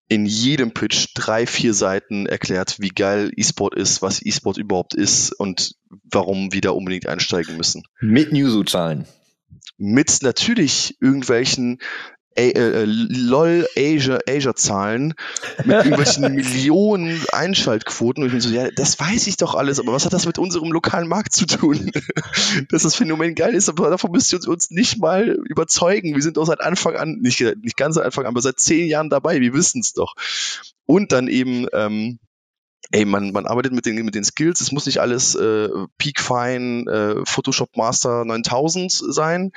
[SPEAKER 4] in jedem Pitch drei, vier Seiten erklärt, wie geil E-Sport ist, was E-Sport überhaupt ist und warum wir da unbedingt einsteigen müssen.
[SPEAKER 3] Mit Newsu-Zahlen.
[SPEAKER 4] Mit natürlich irgendwelchen äh, äh, LOL Asia, Asia Zahlen mit [laughs] irgendwelchen Millionen Einschaltquoten. Und ich bin so, ja, das weiß ich doch alles, aber was hat das mit unserem lokalen Markt zu tun? [laughs] Dass das Phänomen geil ist, aber davon müsst ihr uns nicht mal überzeugen. Wir sind auch seit Anfang an, nicht, nicht ganz seit Anfang an, aber seit zehn Jahren dabei, wir wissen es doch. Und dann eben, ähm, ey, man, man arbeitet mit den, mit den Skills, es muss nicht alles äh, Peak Fine, äh, Photoshop Master 9000 sein,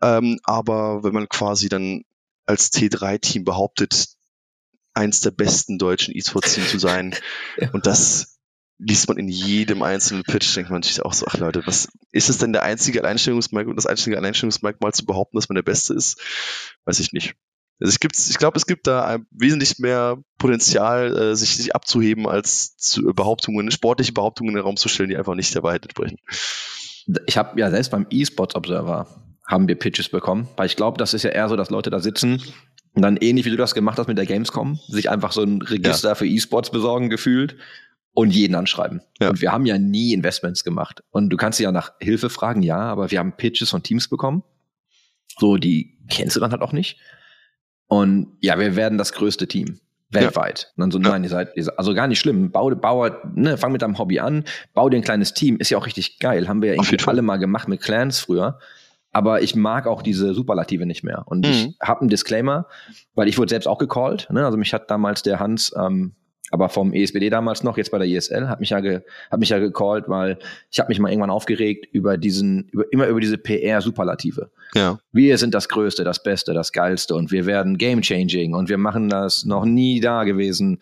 [SPEAKER 4] ähm, aber wenn man quasi dann als T3-Team behauptet, eins der besten deutschen E-Sports-Teams zu sein. ja. [laughs] Und das liest man in jedem einzelnen Pitch, denkt man sich auch so, ach Leute, was ist es denn der einzige Alleinstellungsmerkmal, das einzige Alleinstellungsmerkmal zu behaupten, dass man der Beste ist? Weiß ich nicht. Also ich, ich glaube, es gibt da wesentlich mehr Potenzial, äh, sich, sich abzuheben, als zu Behauptungen, sportliche Behauptungen in den Raum zu stellen, die einfach nicht der Wahrheit entsprechen.
[SPEAKER 3] Ich habe ja selbst beim E-Sports Observer haben wir Pitches bekommen. Weil ich glaube, das ist ja eher so, dass Leute da sitzen und dann ähnlich wie du das gemacht hast mit der Gamescom, sich einfach so ein Register ja. für E-Sports besorgen gefühlt und jeden anschreiben. Ja. Und wir haben ja nie Investments gemacht. Und du kannst ja nach Hilfe fragen, ja, aber wir haben Pitches von Teams bekommen. So, die kennst du dann halt auch nicht. Und ja, wir werden das größte Team weltweit. Ja. Und dann so, nein, ihr seid, ihr seid, also gar nicht schlimm. Bau, bau, ne, fang mit deinem Hobby an, bau dir ein kleines Team, ist ja auch richtig geil. Haben wir ja irgendwie alle mal gemacht mit Clans früher aber ich mag auch diese Superlative nicht mehr. Und mhm. ich habe einen Disclaimer, weil ich wurde selbst auch gecallt. Ne? Also mich hat damals der Hans, ähm, aber vom ESBD damals noch, jetzt bei der ISL, hat mich ja, ge, hat mich ja gecallt, weil ich habe mich mal irgendwann aufgeregt über diesen, über, immer über diese PR-Superlative. Ja. Wir sind das Größte, das Beste, das Geilste und wir werden game-changing und wir machen das noch nie da gewesen.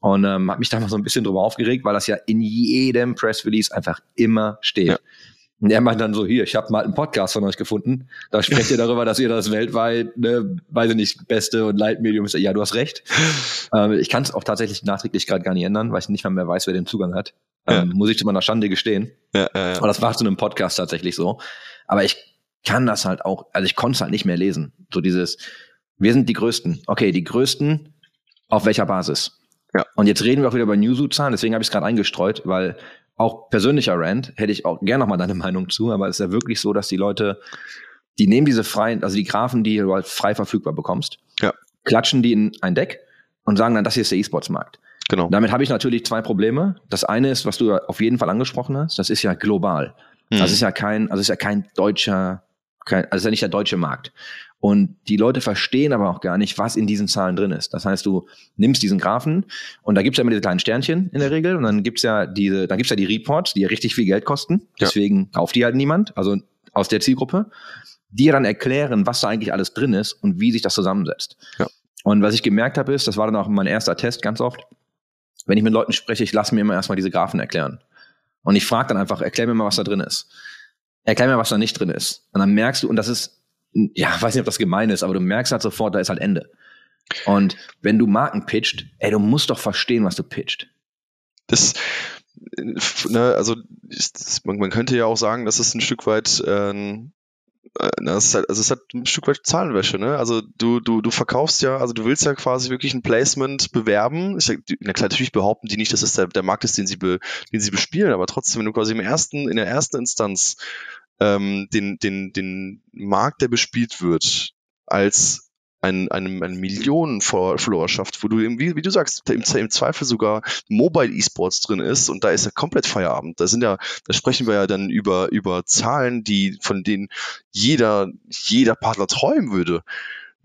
[SPEAKER 3] Und ähm, habe mich da mal so ein bisschen drüber aufgeregt, weil das ja in jedem Press Release einfach immer steht. Ja. Und er meint dann so, hier, ich habe mal einen Podcast von euch gefunden. Da sprecht ihr darüber, dass ihr das weltweit, ne, weiß ich nicht, beste und Leitmedium ist. Ja, du hast recht. Ähm, ich kann es auch tatsächlich nachträglich gerade gar nicht ändern, weil ich nicht mal mehr weiß, wer den Zugang hat. Ähm, ja. Muss ich zu meiner Schande gestehen. Ja, ja, ja. Aber das war zu einem Podcast tatsächlich so. Aber ich kann das halt auch, also ich konnte es halt nicht mehr lesen. So dieses, wir sind die Größten. Okay, die Größten, auf welcher Basis? Ja. Und jetzt reden wir auch wieder über Newsu-Zahlen, deswegen habe ich es gerade eingestreut, weil auch persönlicher Rant, hätte ich auch gerne nochmal deine [laughs] Meinung zu, aber es ist ja wirklich so, dass die Leute, die nehmen diese freien, also die Graphen, die du halt frei verfügbar bekommst, ja. klatschen die in ein Deck und sagen dann, das hier ist der E-Sports-Markt. Genau. Damit habe ich natürlich zwei Probleme. Das eine ist, was du auf jeden Fall angesprochen hast, das ist ja global. Mhm. Das ist ja kein, also ist ja kein deutscher, kein, also ist ja nicht der deutsche Markt. Und die Leute verstehen aber auch gar nicht, was in diesen Zahlen drin ist. Das heißt, du nimmst diesen Graphen und da gibt's ja immer diese kleinen Sternchen in der Regel und dann gibt's ja diese, dann gibt's ja die Reports, die ja richtig viel Geld kosten. Deswegen ja. kauft die halt niemand, also aus der Zielgruppe, die dann erklären, was da eigentlich alles drin ist und wie sich das zusammensetzt. Ja. Und was ich gemerkt habe, ist, das war dann auch mein erster Test ganz oft, wenn ich mit Leuten spreche, ich lasse mir immer erstmal diese Graphen erklären. Und ich frage dann einfach, erklär mir mal, was da drin ist. Erklär mir, was da nicht drin ist. Und dann merkst du, und das ist, ja, weiß nicht, ob das gemein ist, aber du merkst halt sofort, da ist halt Ende. Und wenn du Marken pitcht, ey, du musst doch verstehen, was du pitcht.
[SPEAKER 4] Das, ne, also das, man, man, könnte ja auch sagen, dass es ein Stück weit äh, das ist halt, also es ist halt ein Stück weit Zahlenwäsche, ne? Also du, du, du verkaufst ja, also du willst ja quasi wirklich ein Placement bewerben. Ich, na klar, natürlich behaupten die nicht, dass es der, der Markt ist, den sie, be, den sie bespielen, aber trotzdem, wenn du quasi im ersten, in der ersten Instanz ähm, den, den, den Markt, der bespielt wird, als ein, eine, eine Millionen-Followerschaft, wo du, eben, wie, wie du sagst, im, im Zweifel sogar Mobile E-Sports drin ist und da ist ja komplett Feierabend. Da sind ja, da sprechen wir ja dann über, über Zahlen, die, von denen jeder, jeder Partner träumen würde.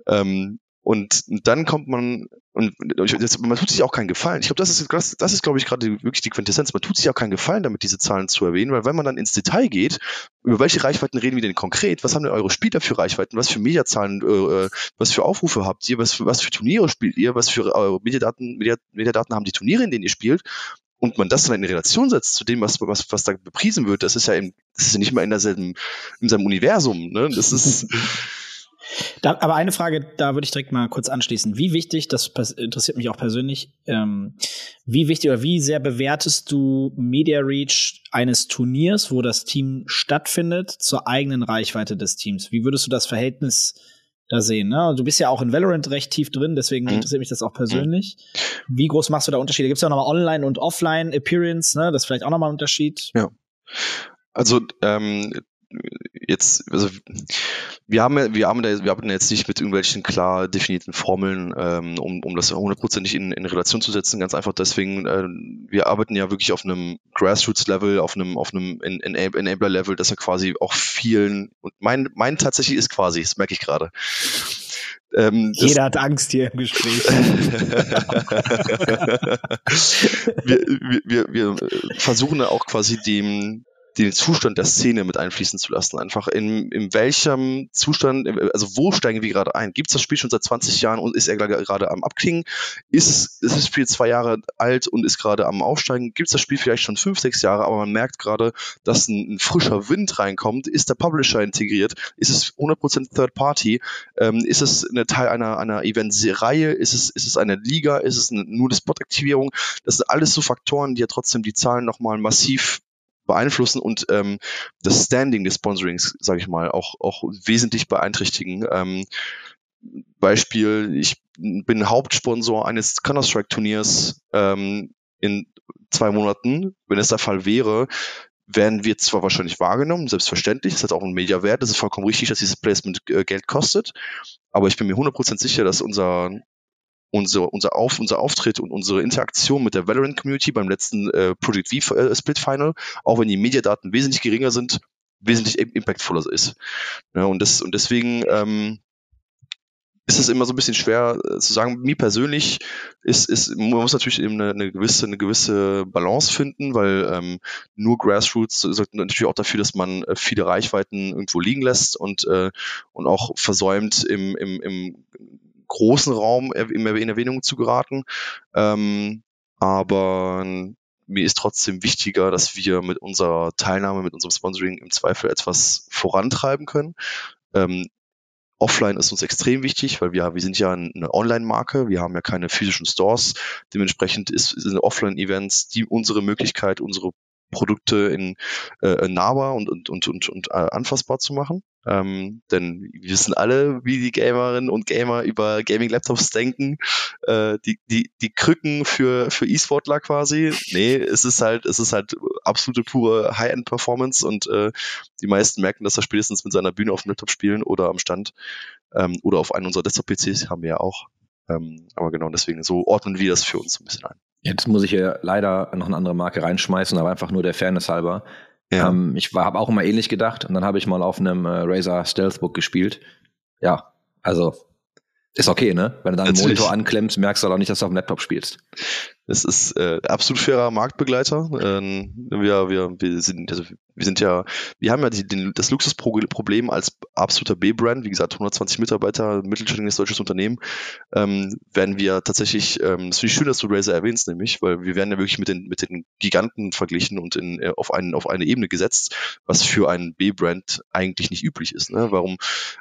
[SPEAKER 4] Ähm, und dann kommt man, und das, man tut sich auch keinen Gefallen. Ich glaube, das ist, das, das ist, glaube ich, gerade wirklich die Quintessenz. Man tut sich auch keinen Gefallen damit, diese Zahlen zu erwähnen, weil wenn man dann ins Detail geht, über welche Reichweiten reden wir denn konkret? Was haben denn eure Spieler für Reichweiten? Was für Mediazahlen, äh, äh was für Aufrufe habt ihr? Was für, was für Turniere spielt ihr? Was für äh, Mediadaten, Mediadaten haben die Turniere, in denen ihr spielt? und man das dann in Relation setzt zu dem, was, was, was da bepriesen wird, das ist ja eben, das ist ja nicht mal in derselben, in seinem Universum, ne? Das ist,
[SPEAKER 2] Da, aber eine Frage, da würde ich direkt mal kurz anschließen. Wie wichtig, das interessiert mich auch persönlich, ähm, wie wichtig oder wie sehr bewertest du Media Reach eines Turniers, wo das Team stattfindet, zur eigenen Reichweite des Teams? Wie würdest du das Verhältnis da sehen? Ne? Du bist ja auch in Valorant recht tief drin, deswegen mhm. interessiert mich das auch persönlich. Mhm. Wie groß machst du da Unterschiede? Gibt es ja nochmal Online- und Offline-Appearance, ne? Das ist vielleicht auch nochmal ein Unterschied.
[SPEAKER 4] Ja. Also ähm, jetzt, also wir haben ja, wir haben da, wir arbeiten jetzt nicht mit irgendwelchen klar definierten Formeln, ähm, um, um das hundertprozentig in, in Relation zu setzen. Ganz einfach deswegen, äh, wir arbeiten ja wirklich auf einem Grassroots-Level, auf einem, auf einem Enabler-Level, dass er quasi auch vielen, und mein, mein tatsächlich ist quasi, das merke ich gerade.
[SPEAKER 2] Ähm, Jeder hat Angst hier im Gespräch. [laughs] [laughs]
[SPEAKER 4] wir, wir, wir, wir versuchen ja auch quasi dem, den Zustand der Szene mit einfließen zu lassen. Einfach in, in welchem Zustand, also wo steigen wir gerade ein? Gibt es das Spiel schon seit 20 Jahren und ist er gerade am Abklingen? Ist, ist das Spiel zwei Jahre alt und ist gerade am Aufsteigen? Gibt es das Spiel vielleicht schon fünf, sechs Jahre, aber man merkt gerade, dass ein, ein, frischer Wind reinkommt? Ist der Publisher integriert? Ist es 100% Third Party? Ähm, ist es eine Teil einer, einer Event-Reihe? Ist es, ist es eine Liga? Ist es eine, nur eine Spot-Aktivierung? Das sind alles so Faktoren, die ja trotzdem die Zahlen nochmal massiv beeinflussen und ähm, das Standing des Sponsorings, sage ich mal, auch, auch wesentlich beeinträchtigen. Ähm, Beispiel, ich bin Hauptsponsor eines Counter-Strike-Turniers ähm, in zwei Monaten. Wenn es der Fall wäre, werden wir zwar wahrscheinlich wahrgenommen, selbstverständlich, das hat auch einen Mediawert, das ist vollkommen richtig, dass dieses Placement äh, Geld kostet, aber ich bin mir 100% sicher, dass unser unser, unser, Auf, unser Auftritt und unsere Interaktion mit der Valorant-Community beim letzten äh, Project V äh, Split Final, auch wenn die Mediadaten wesentlich geringer sind, wesentlich impactvoller ist. Ja, und, das, und deswegen ähm, ist es immer so ein bisschen schwer äh, zu sagen. Mir persönlich ist, ist man muss natürlich eben eine, eine gewisse eine gewisse Balance finden, weil ähm, nur Grassroots sorgt natürlich auch dafür, dass man äh, viele Reichweiten irgendwo liegen lässt und äh, und auch versäumt im, im, im großen Raum in Erwähnung zu geraten. Ähm, aber mir ist trotzdem wichtiger, dass wir mit unserer Teilnahme, mit unserem Sponsoring im Zweifel etwas vorantreiben können. Ähm, Offline ist uns extrem wichtig, weil wir, wir sind ja eine Online-Marke, wir haben ja keine physischen Stores. Dementsprechend ist, sind Offline-Events die unsere Möglichkeit, unsere Produkte in äh, nahbar und, und, und, und, und äh, anfassbar zu machen. Ähm, denn wir wissen alle, wie die Gamerinnen und Gamer über Gaming-Laptops denken. Äh, die, die, die Krücken für, für E-Sportler quasi. Nee, es ist halt, es ist halt absolute pure High-End-Performance und äh, die meisten merken, dass er spätestens mit seiner Bühne auf dem Laptop spielen oder am Stand ähm, oder auf einem unserer Desktop-PCs haben wir ja auch. Ähm, aber genau deswegen, so ordnen wir das für uns ein bisschen ein.
[SPEAKER 3] Jetzt muss ich hier leider noch eine andere Marke reinschmeißen, aber einfach nur der Fairness halber. Ja. Ähm, ich habe auch immer ähnlich gedacht und dann habe ich mal auf einem äh, Razer Stealthbook gespielt. Ja, also ist okay, ne? Wenn du deinen Monitor anklemmst, merkst du auch nicht, dass du auf dem Laptop spielst.
[SPEAKER 4] Es ist äh, absolut fairer Marktbegleiter. Ähm, wir, wir, wir sind, also wir sind ja, wir haben ja die, den, das Luxusproblem als absoluter B-Brand, wie gesagt, 120 Mitarbeiter, mittelständiges deutsches Unternehmen, ähm, werden wir tatsächlich, ähm, es finde ich schön, dass du Razer erwähnst, nämlich, weil wir werden ja wirklich mit den, mit den Giganten verglichen und in, äh, auf, einen, auf eine Ebene gesetzt, was für einen B-Brand eigentlich nicht üblich ist. Ne? Warum?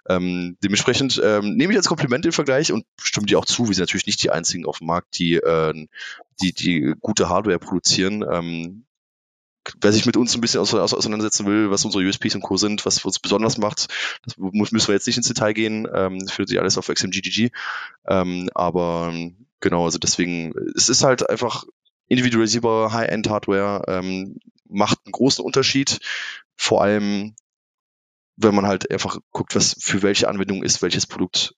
[SPEAKER 4] Ähm, dementsprechend ähm, nehme ich als Kompliment den Vergleich und stimme dir auch zu, wir sind natürlich nicht die einzigen auf dem Markt, die, äh, die, die gute Hardware produzieren. Ähm, wer sich mit uns ein bisschen auseinandersetzen will, was unsere USPs und Co. sind, was uns besonders macht, das müssen wir jetzt nicht ins Detail gehen, ähm, findet sich alles auf XMGGG. Ähm, aber genau, also deswegen, es ist halt einfach individualisierbare High-End-Hardware, ähm, macht einen großen Unterschied, vor allem wenn man halt einfach guckt, was für welche Anwendung ist welches Produkt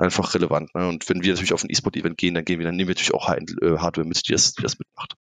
[SPEAKER 4] einfach relevant. Ne? Und wenn wir natürlich auf ein E-Sport-Event gehen, dann gehen wir, dann nehmen wir natürlich auch High-End-Hardware mit, die das, die das mitmacht.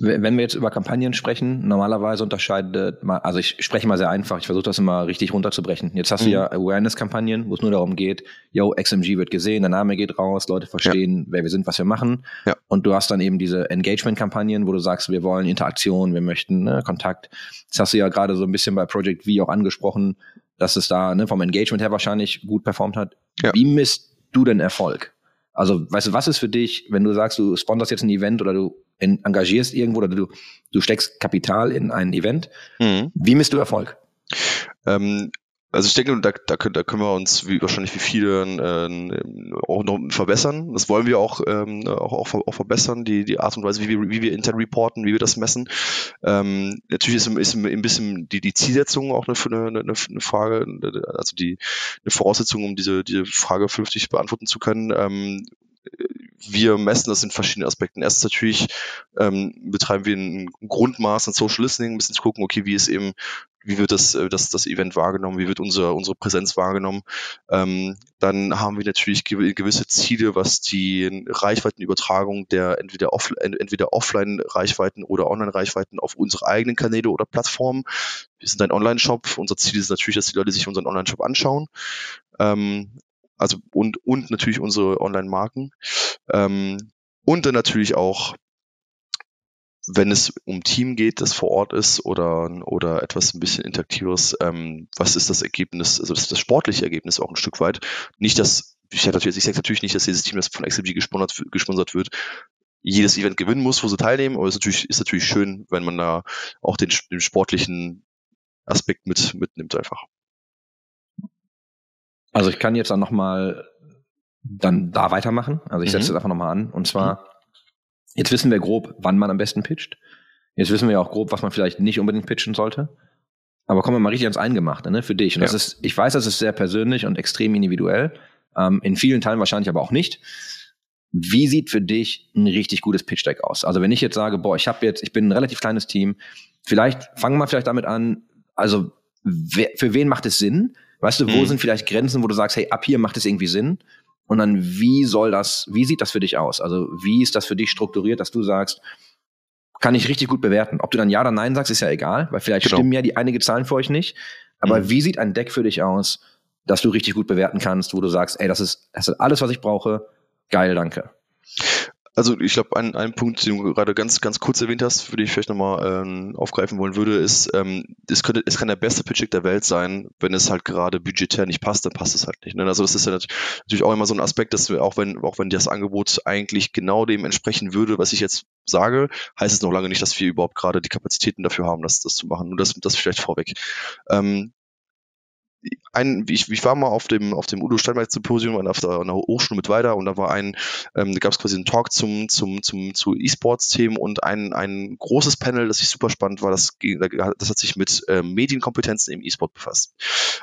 [SPEAKER 3] Wenn wir jetzt über Kampagnen sprechen, normalerweise unterscheidet man, also ich spreche mal sehr einfach, ich versuche das immer richtig runterzubrechen. Jetzt hast mhm. du ja Awareness-Kampagnen, wo es nur darum geht, yo, XMG wird gesehen, der Name geht raus, Leute verstehen, ja. wer wir sind, was wir machen. Ja. Und du hast dann eben diese Engagement-Kampagnen, wo du sagst, wir wollen Interaktion, wir möchten ne, Kontakt. Das hast du ja gerade so ein bisschen bei Project V auch angesprochen, dass es da ne, vom Engagement her wahrscheinlich gut performt hat. Ja. Wie misst du denn Erfolg? Also, weißt du, was ist für dich, wenn du sagst, du sponsorst jetzt ein Event oder du engagierst irgendwo oder du, du steckst Kapital in ein Event. Mhm. Wie misst du Erfolg?
[SPEAKER 4] Ähm, also ich denke, da, da, können, wir uns wie, wahrscheinlich wie viele äh, auch noch verbessern. Das wollen wir auch, ähm, auch, auch, auch verbessern, die, die Art und Weise, wie wir, wie wir intern reporten, wie wir das messen. Ähm, natürlich ist, ist ein bisschen die, die Zielsetzung auch eine, eine, eine, eine Frage, also die eine Voraussetzung, um diese, diese Frage vernünftig beantworten zu können. Ähm, wir messen das in verschiedenen Aspekten. Erstens natürlich ähm, betreiben wir ein Grundmaß an Social Listening, ein bisschen zu gucken, okay, wie ist eben, wie wird das, äh, das, das Event wahrgenommen, wie wird unsere, unsere Präsenz wahrgenommen. Ähm, dann haben wir natürlich gewisse Ziele, was die Reichweitenübertragung der entweder, off, entweder Offline-Reichweiten oder Online-Reichweiten auf unsere eigenen Kanäle oder Plattformen. Wir sind ein Online-Shop. Unser Ziel ist natürlich, dass die Leute sich unseren Online-Shop anschauen. Ähm, also und, und natürlich unsere Online-Marken. Ähm, und dann natürlich auch, wenn es um Team geht, das vor Ort ist oder, oder etwas ein bisschen interaktiveres, ähm, was ist das Ergebnis, also das, das sportliche Ergebnis auch ein Stück weit. Nicht, dass, ich, natürlich, ich sage natürlich nicht, dass dieses Team, das von XMG gesponsert, gesponsert wird, jedes Event gewinnen muss, wo sie teilnehmen, aber es ist natürlich, ist natürlich schön, wenn man da auch den, den sportlichen Aspekt mit, mitnimmt einfach.
[SPEAKER 3] Also ich kann jetzt dann nochmal dann da weitermachen. Also ich setze mhm. das einfach nochmal an. Und zwar, mhm. Jetzt wissen wir grob, wann man am besten pitcht. Jetzt wissen wir auch grob, was man vielleicht nicht unbedingt pitchen sollte. Aber kommen wir mal richtig ans Eingemachte, ne, für dich. Und ja. das ist, ich weiß, das ist sehr persönlich und extrem individuell. Ähm, in vielen Teilen wahrscheinlich aber auch nicht. Wie sieht für dich ein richtig gutes Pitch-Deck aus? Also wenn ich jetzt sage, boah, ich habe jetzt, ich bin ein relativ kleines Team, vielleicht fangen wir vielleicht damit an, also wer, für wen macht es Sinn, Weißt du, wo mhm. sind vielleicht Grenzen, wo du sagst, hey, ab hier macht es irgendwie Sinn? Und dann, wie soll das, wie sieht das für dich aus? Also, wie ist das für dich strukturiert, dass du sagst, kann ich richtig gut bewerten. Ob du dann Ja oder Nein sagst, ist ja egal, weil vielleicht genau. stimmen ja die einige Zahlen für euch nicht. Aber mhm. wie sieht ein Deck für dich aus, dass du richtig gut bewerten kannst, wo du sagst, ey, das ist, das ist alles, was ich brauche. Geil, danke.
[SPEAKER 4] Also ich glaube, ein, ein Punkt, den du gerade ganz, ganz kurz erwähnt hast, für den ich vielleicht nochmal ähm, aufgreifen wollen würde, ist, ähm, es, könnte, es kann der beste Pitch der Welt sein, wenn es halt gerade budgetär nicht passt, dann passt es halt nicht. Ne? Also das ist ja natürlich auch immer so ein Aspekt, dass wir, auch wenn, auch wenn das Angebot eigentlich genau dem entsprechen würde, was ich jetzt sage, heißt es noch lange nicht, dass wir überhaupt gerade die Kapazitäten dafür haben, das, das zu machen. Nur das, das vielleicht vorweg. Ähm, ein, ich, ich war mal auf dem, auf dem Udo Steinberg Symposium und auf der, der Hochschule mit weiter und da war ein, ähm, da gab es quasi einen Talk zum, zum, zum, zu E-Sports-Themen und ein, ein großes Panel, das ich super spannend war, das, das hat sich mit ähm, Medienkompetenzen im E-Sport befasst.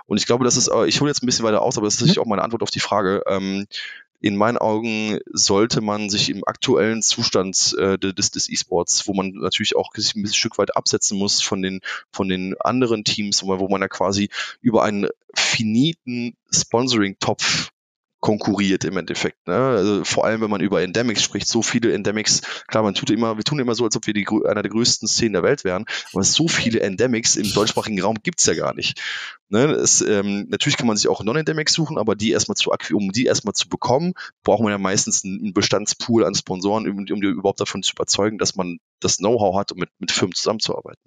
[SPEAKER 4] Und ich glaube, das ist, ich hole jetzt ein bisschen weiter aus, aber das ist natürlich mhm. auch meine Antwort auf die Frage. Ähm, in meinen Augen sollte man sich im aktuellen Zustand äh, des, des E-Sports, wo man natürlich auch sich ein Stück weit absetzen muss von den, von den anderen Teams, wo man, wo man ja quasi über einen finiten Sponsoring-Topf konkurriert im Endeffekt. Ne? Also vor allem, wenn man über Endemics spricht, so viele Endemics, klar, man tut immer, wir tun immer so, als ob wir die, einer der größten Szenen der Welt wären, aber so viele Endemics im deutschsprachigen Raum gibt's ja gar nicht. Ne? Es, ähm, natürlich kann man sich auch Non-Endemics suchen, aber die erstmal zu um die erstmal zu bekommen, braucht man ja meistens einen Bestandspool an Sponsoren, um, um die überhaupt davon zu überzeugen, dass man das Know-how hat, um mit, mit Firmen zusammenzuarbeiten.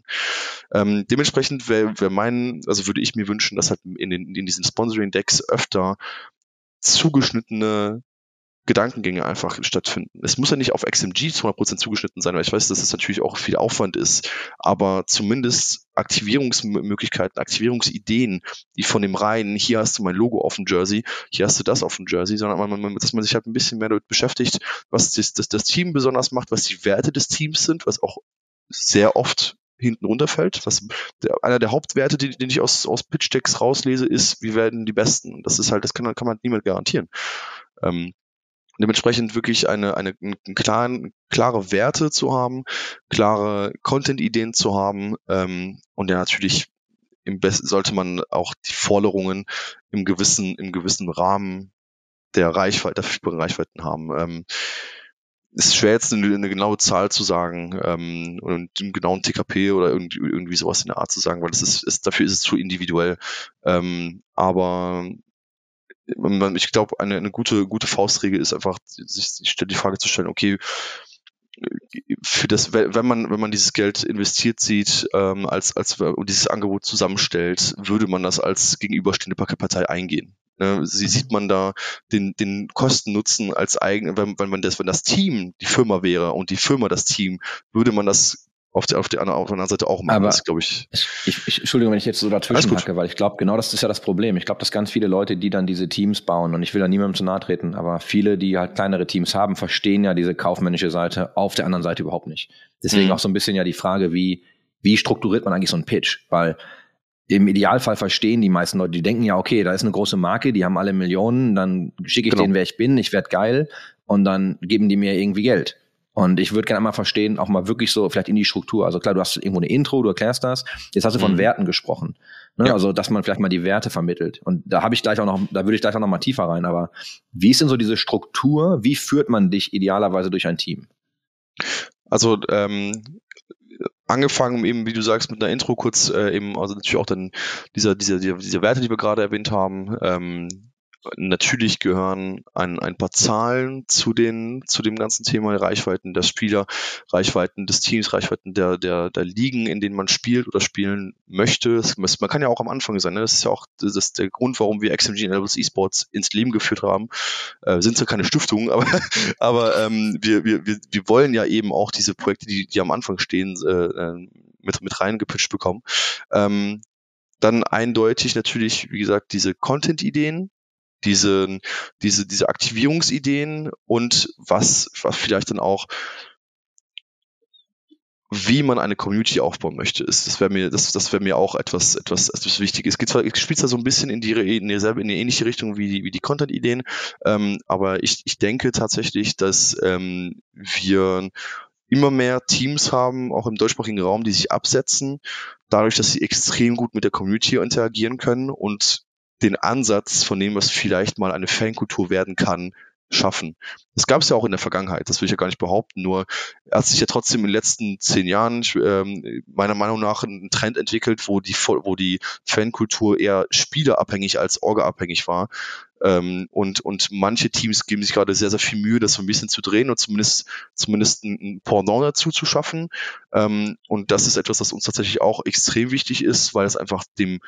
[SPEAKER 4] Ähm, dementsprechend wäre wär mein, also würde ich mir wünschen, dass halt in, den, in diesen Sponsoring-Decks öfter zugeschnittene Gedankengänge einfach stattfinden. Es muss ja nicht auf XMG zu 100% zugeschnitten sein, weil ich weiß, dass es das natürlich auch viel Aufwand ist, aber zumindest Aktivierungsmöglichkeiten, Aktivierungsideen, die von dem reinen, hier hast du mein Logo auf dem Jersey, hier hast du das auf dem Jersey, sondern man, man, dass man sich halt ein bisschen mehr damit beschäftigt, was das, das, das Team besonders macht, was die Werte des Teams sind, was auch sehr oft hinten runterfällt. Was der, einer der Hauptwerte, die, den ich aus, aus Pitch-Decks rauslese, ist, wir werden die Besten. Das ist halt, das kann, kann man niemand garantieren. Ähm, dementsprechend wirklich eine, eine, eine klaren, klare Werte zu haben, klare Content-Ideen zu haben ähm, und ja natürlich im besten sollte man auch die Forderungen im gewissen, im gewissen Rahmen der Reichweite, der Reichweiten haben. Ähm, ist schwer jetzt eine, eine genaue Zahl zu sagen ähm, und einen genauen TKP oder irgendwie, irgendwie sowas in der Art zu sagen, weil das ist, ist dafür ist es zu individuell. Ähm, aber ich glaube, eine, eine gute, gute Faustregel ist einfach, sich die Frage zu stellen, okay, für das, wenn man, wenn man dieses Geld investiert sieht, ähm, als, als und dieses Angebot zusammenstellt, würde man das als gegenüberstehende Partei eingehen. Ne? Sie sieht man da den, den Kosten-Nutzen als eigen, wenn, wenn man das, wenn das Team die Firma wäre und die Firma das Team, würde man das auf der, auf der, auf der anderen Seite auch machen. Glaube ich.
[SPEAKER 3] ich, ich. Entschuldigung, wenn ich jetzt so dazwischen hacke, weil ich glaube, genau das ist ja das Problem. Ich glaube, dass ganz viele Leute, die dann diese Teams bauen, und ich will da niemandem zu nahe treten, aber viele, die halt kleinere Teams haben, verstehen ja diese kaufmännische Seite auf der anderen Seite überhaupt nicht. Deswegen mhm. auch so ein bisschen ja die Frage, wie, wie strukturiert man eigentlich so einen Pitch? Weil im Idealfall verstehen die meisten Leute, die denken ja, okay, da ist eine große Marke, die haben alle Millionen, dann schicke ich genau. denen, wer ich bin, ich werde geil und dann geben die mir irgendwie Geld. Und ich würde gerne mal verstehen, auch mal wirklich so vielleicht in die Struktur. Also klar, du hast irgendwo eine Intro, du erklärst das. Jetzt hast du von mhm. Werten gesprochen. Ne? Ja. Also, dass man vielleicht mal die Werte vermittelt. Und da habe ich gleich auch noch, da würde ich gleich auch noch mal tiefer rein. Aber wie ist denn so diese Struktur? Wie führt man dich idealerweise durch ein Team?
[SPEAKER 4] Also, ähm, angefangen eben, wie du sagst, mit einer Intro kurz äh, eben, also natürlich auch dann dieser, dieser, dieser, diese Werte, die wir gerade erwähnt haben, ähm, Natürlich gehören ein, ein paar Zahlen zu den, zu dem ganzen Thema Reichweiten der Spieler, Reichweiten des Teams, Reichweiten der, der, der Ligen, in denen man spielt oder spielen möchte. Das, man kann ja auch am Anfang sein, ne? das ist ja auch das ist der Grund, warum wir XMG Enables Esports ins Leben geführt haben. Äh, sind zwar keine Stiftungen, aber, [laughs] aber ähm, wir, wir, wir, wir wollen ja eben auch diese Projekte, die, die am Anfang stehen, äh, äh mit, mit reingepitcht bekommen. Ähm, dann eindeutig natürlich, wie gesagt, diese Content-Ideen, diese, diese, diese Aktivierungsideen und was, was vielleicht dann auch wie man eine Community aufbauen möchte, ist, das wäre mir, das, das wäre mir auch etwas, etwas, etwas Wichtiges. Es geht zwar, ich spiele zwar so ein bisschen in die, in dieselbe, in die ähnliche Richtung wie die, wie die Content-Ideen, ähm, aber ich, ich denke tatsächlich, dass ähm, wir immer mehr Teams haben, auch im deutschsprachigen Raum, die sich absetzen, dadurch, dass sie extrem gut mit der Community interagieren können und den Ansatz von dem, was vielleicht mal eine Fankultur werden kann, schaffen. Das gab es ja auch in der Vergangenheit, das will ich ja gar nicht behaupten, nur hat sich ja trotzdem in den letzten zehn Jahren ähm, meiner Meinung nach einen Trend entwickelt, wo die, wo die Fankultur eher spielerabhängig als orgaabhängig war. Ähm, und, und manche Teams geben sich gerade sehr, sehr viel Mühe, das so ein bisschen zu drehen und zumindest, zumindest ein Pendant dazu zu schaffen. Ähm, und das ist etwas, das uns tatsächlich auch extrem wichtig ist, weil es einfach dem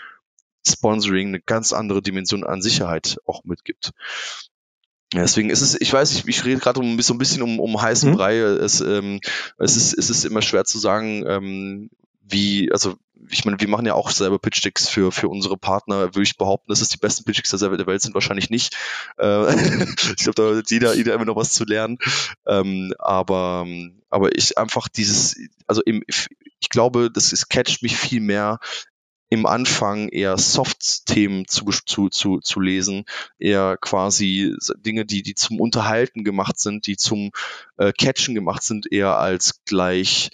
[SPEAKER 4] Sponsoring eine ganz andere Dimension an Sicherheit auch mitgibt. Deswegen ist es, ich weiß, ich, ich rede gerade um, so ein bisschen um, um heißen mhm. Brei. Es, ähm, es, ist, es ist immer schwer zu sagen, ähm, wie, also ich meine, wir machen ja auch selber Pitch-Decks für, für unsere Partner, würde ich behaupten, dass es die besten Pitch-Decks der Welt sind, wahrscheinlich nicht. Äh, [laughs] ich glaube, da hat jeder, jeder immer noch was zu lernen. Ähm, aber, aber ich einfach dieses, also im, ich glaube, das ist, catcht mich viel mehr im Anfang eher Soft-Themen zu, zu, zu, zu lesen, eher quasi Dinge, die, die zum Unterhalten gemacht sind, die zum äh, Catchen gemacht sind, eher als gleich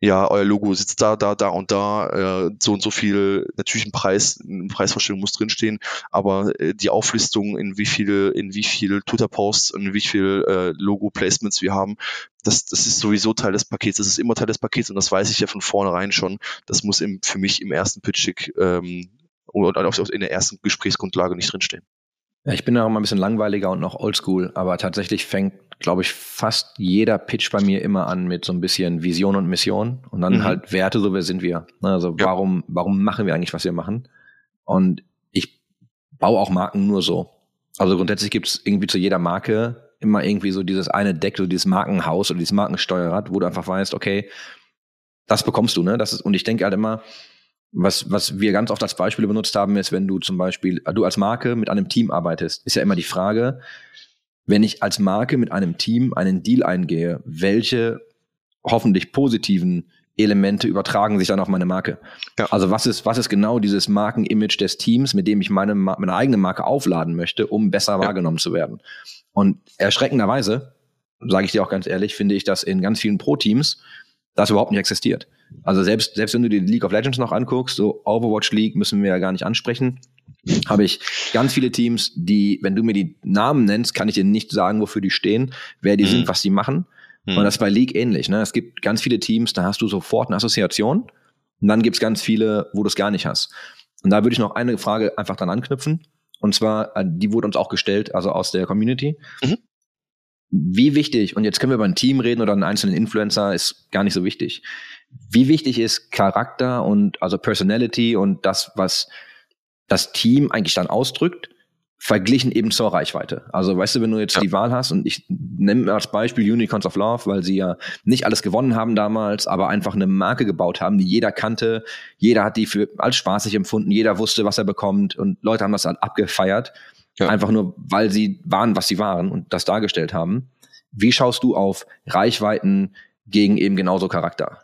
[SPEAKER 4] ja, euer Logo sitzt da, da, da und da, äh, so und so viel, natürlich ein Preis, eine Preisvorstellung muss drinstehen, aber äh, die Auflistung, in wie viele, in wie viel Twitter-Posts und in wie viel äh, Logo-Placements wir haben, das, das ist sowieso Teil des Pakets, das ist immer Teil des Pakets und das weiß ich ja von vornherein schon. Das muss im, für mich im ersten Pitch ähm, oder in der ersten Gesprächsgrundlage nicht drinstehen.
[SPEAKER 3] Ja, ich bin ja auch mal ein bisschen langweiliger und noch oldschool, aber tatsächlich fängt, glaube ich, fast jeder Pitch bei mir immer an mit so ein bisschen Vision und Mission und dann mhm. halt Werte, so wer sind wir. Ne, also ja. warum, warum machen wir eigentlich, was wir machen? Und ich baue auch Marken nur so. Also grundsätzlich gibt es irgendwie zu jeder Marke immer irgendwie so dieses eine Deck, so dieses Markenhaus oder dieses Markensteuerrad, wo du einfach weißt, okay, das bekommst du, ne? Das ist, und ich denke halt immer, was, was wir ganz oft als Beispiel benutzt haben, ist, wenn du zum Beispiel, du als Marke mit einem Team arbeitest, ist ja immer die Frage, wenn ich als Marke mit einem Team einen Deal eingehe, welche hoffentlich positiven Elemente übertragen sich dann auf meine Marke. Ja. Also was ist, was ist genau dieses Markenimage des Teams, mit dem ich meine, meine eigene Marke aufladen möchte, um besser ja. wahrgenommen zu werden? Und erschreckenderweise, sage ich dir auch ganz ehrlich, finde ich, dass in ganz vielen Pro-Teams das überhaupt nicht existiert. Also selbst, selbst wenn du dir die League of Legends noch anguckst, so Overwatch League müssen wir ja gar nicht ansprechen, habe ich ganz viele Teams, die, wenn du mir die Namen nennst, kann ich dir nicht sagen, wofür die stehen, wer die mhm. sind, was die machen. Mhm. Und das ist bei League ähnlich. Ne? Es gibt ganz viele Teams, da hast du sofort eine Assoziation. Und dann gibt es ganz viele, wo du es gar nicht hast. Und da würde ich noch eine Frage einfach dann anknüpfen. Und zwar, äh, die wurde uns auch gestellt, also aus der Community. Mhm wie wichtig, und jetzt können wir über ein Team reden oder einen einzelnen Influencer, ist gar nicht so wichtig. Wie wichtig ist Charakter und also Personality und das, was das Team eigentlich dann ausdrückt, verglichen eben zur Reichweite. Also weißt du, wenn du jetzt ja. die Wahl hast und ich nehme als Beispiel Unicorns of Love, weil sie ja nicht alles gewonnen haben damals, aber einfach eine Marke gebaut haben, die jeder kannte, jeder hat die für als spaßig empfunden, jeder wusste, was er bekommt und Leute haben das halt abgefeiert ja. Einfach nur, weil sie waren, was sie waren und das dargestellt haben. Wie schaust du auf Reichweiten gegen eben genauso Charakter?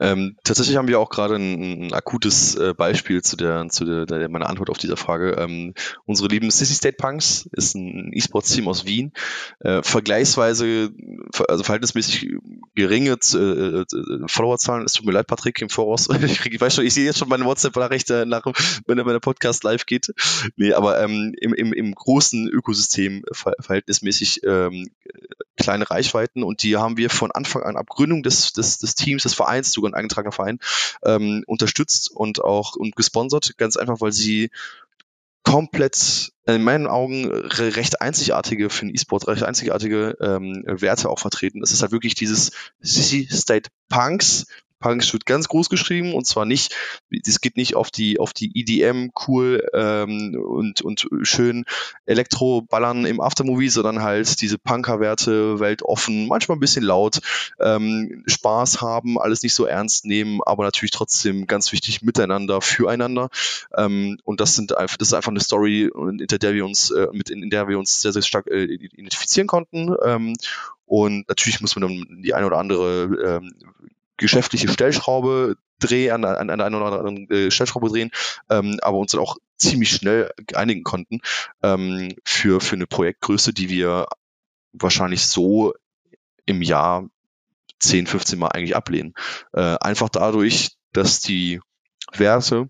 [SPEAKER 4] Ähm, tatsächlich haben wir auch gerade ein, ein akutes äh, Beispiel zu der, zu der, der, meiner Antwort auf diese Frage. Ähm, unsere lieben Sissy State Punks ist ein E-Sports-Team aus Wien, äh, vergleichsweise, also verhältnismäßig geringe äh, äh, Followerzahlen. Es tut mir leid, Patrick, im Voraus. [laughs] ich, ich weiß schon, ich sehe jetzt schon meine WhatsApp-Nachricht nach, wenn der, wenn der Podcast live geht. Nee, aber ähm, im, im, im großen Ökosystem ver verhältnismäßig ähm, kleine Reichweiten und die haben wir von Anfang an ab Gründung des, des, des Teams, des Vereins, sogar ein eingetragener Verein, ähm, unterstützt und auch und gesponsert, ganz einfach, weil sie komplett in meinen Augen recht einzigartige für den E-Sport, recht einzigartige ähm, Werte auch vertreten. Es ist halt wirklich dieses Sissy State Punks Punks wird ganz groß geschrieben und zwar nicht, es geht nicht auf die auf die EDM cool ähm, und und schön Elektro-Ballern im Aftermovie, sondern halt diese Punker-Werte, weltoffen, manchmal ein bisschen laut, ähm, Spaß haben, alles nicht so ernst nehmen, aber natürlich trotzdem ganz wichtig miteinander, füreinander. Ähm, und das sind einfach, das ist einfach eine Story, hinter der wir uns äh, mit in, in der wir uns sehr sehr stark äh, identifizieren konnten. Ähm, und natürlich muss man dann die eine oder andere ähm, geschäftliche Stellschraube drehen, an, an, an einer oder anderen äh, Stellschraube drehen, ähm, aber uns dann auch ziemlich schnell einigen konnten ähm, für, für eine Projektgröße, die wir wahrscheinlich so im Jahr 10, 15 Mal eigentlich ablehnen. Äh, einfach dadurch, dass die Werte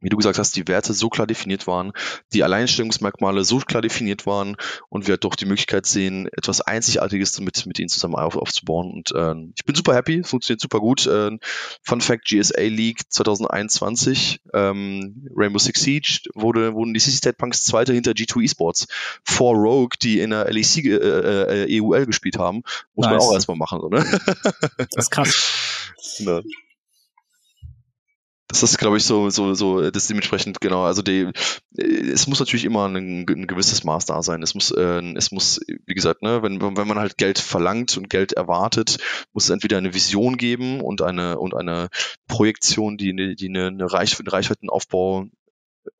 [SPEAKER 4] wie du gesagt hast, die Werte so klar definiert waren, die Alleinstellungsmerkmale so klar definiert waren und wir doch die Möglichkeit sehen, etwas Einzigartiges mit, mit ihnen zusammen auf, aufzubauen. Und äh, ich bin super happy, funktioniert super gut. Äh, Fun Fact, GSA League 2021, ähm, Rainbow Six Siege, wurde, wurden die CC State Punks Zweiter hinter G2 Esports vor Rogue, die in der LEC äh, äh, EUL gespielt haben. Muss nice. man auch erstmal machen. So, ne?
[SPEAKER 2] Das ist krass. Ja. [laughs]
[SPEAKER 4] Das ist, glaube ich, so, so, so, das ist dementsprechend, genau, also die, es muss natürlich immer ein, ein gewisses Maß da sein. Es muss, äh, es muss, wie gesagt, ne, wenn, wenn man halt Geld verlangt und Geld erwartet, muss es entweder eine Vision geben und eine, und eine Projektion, die, die eine, eine Reich, einen Reichweitenaufbau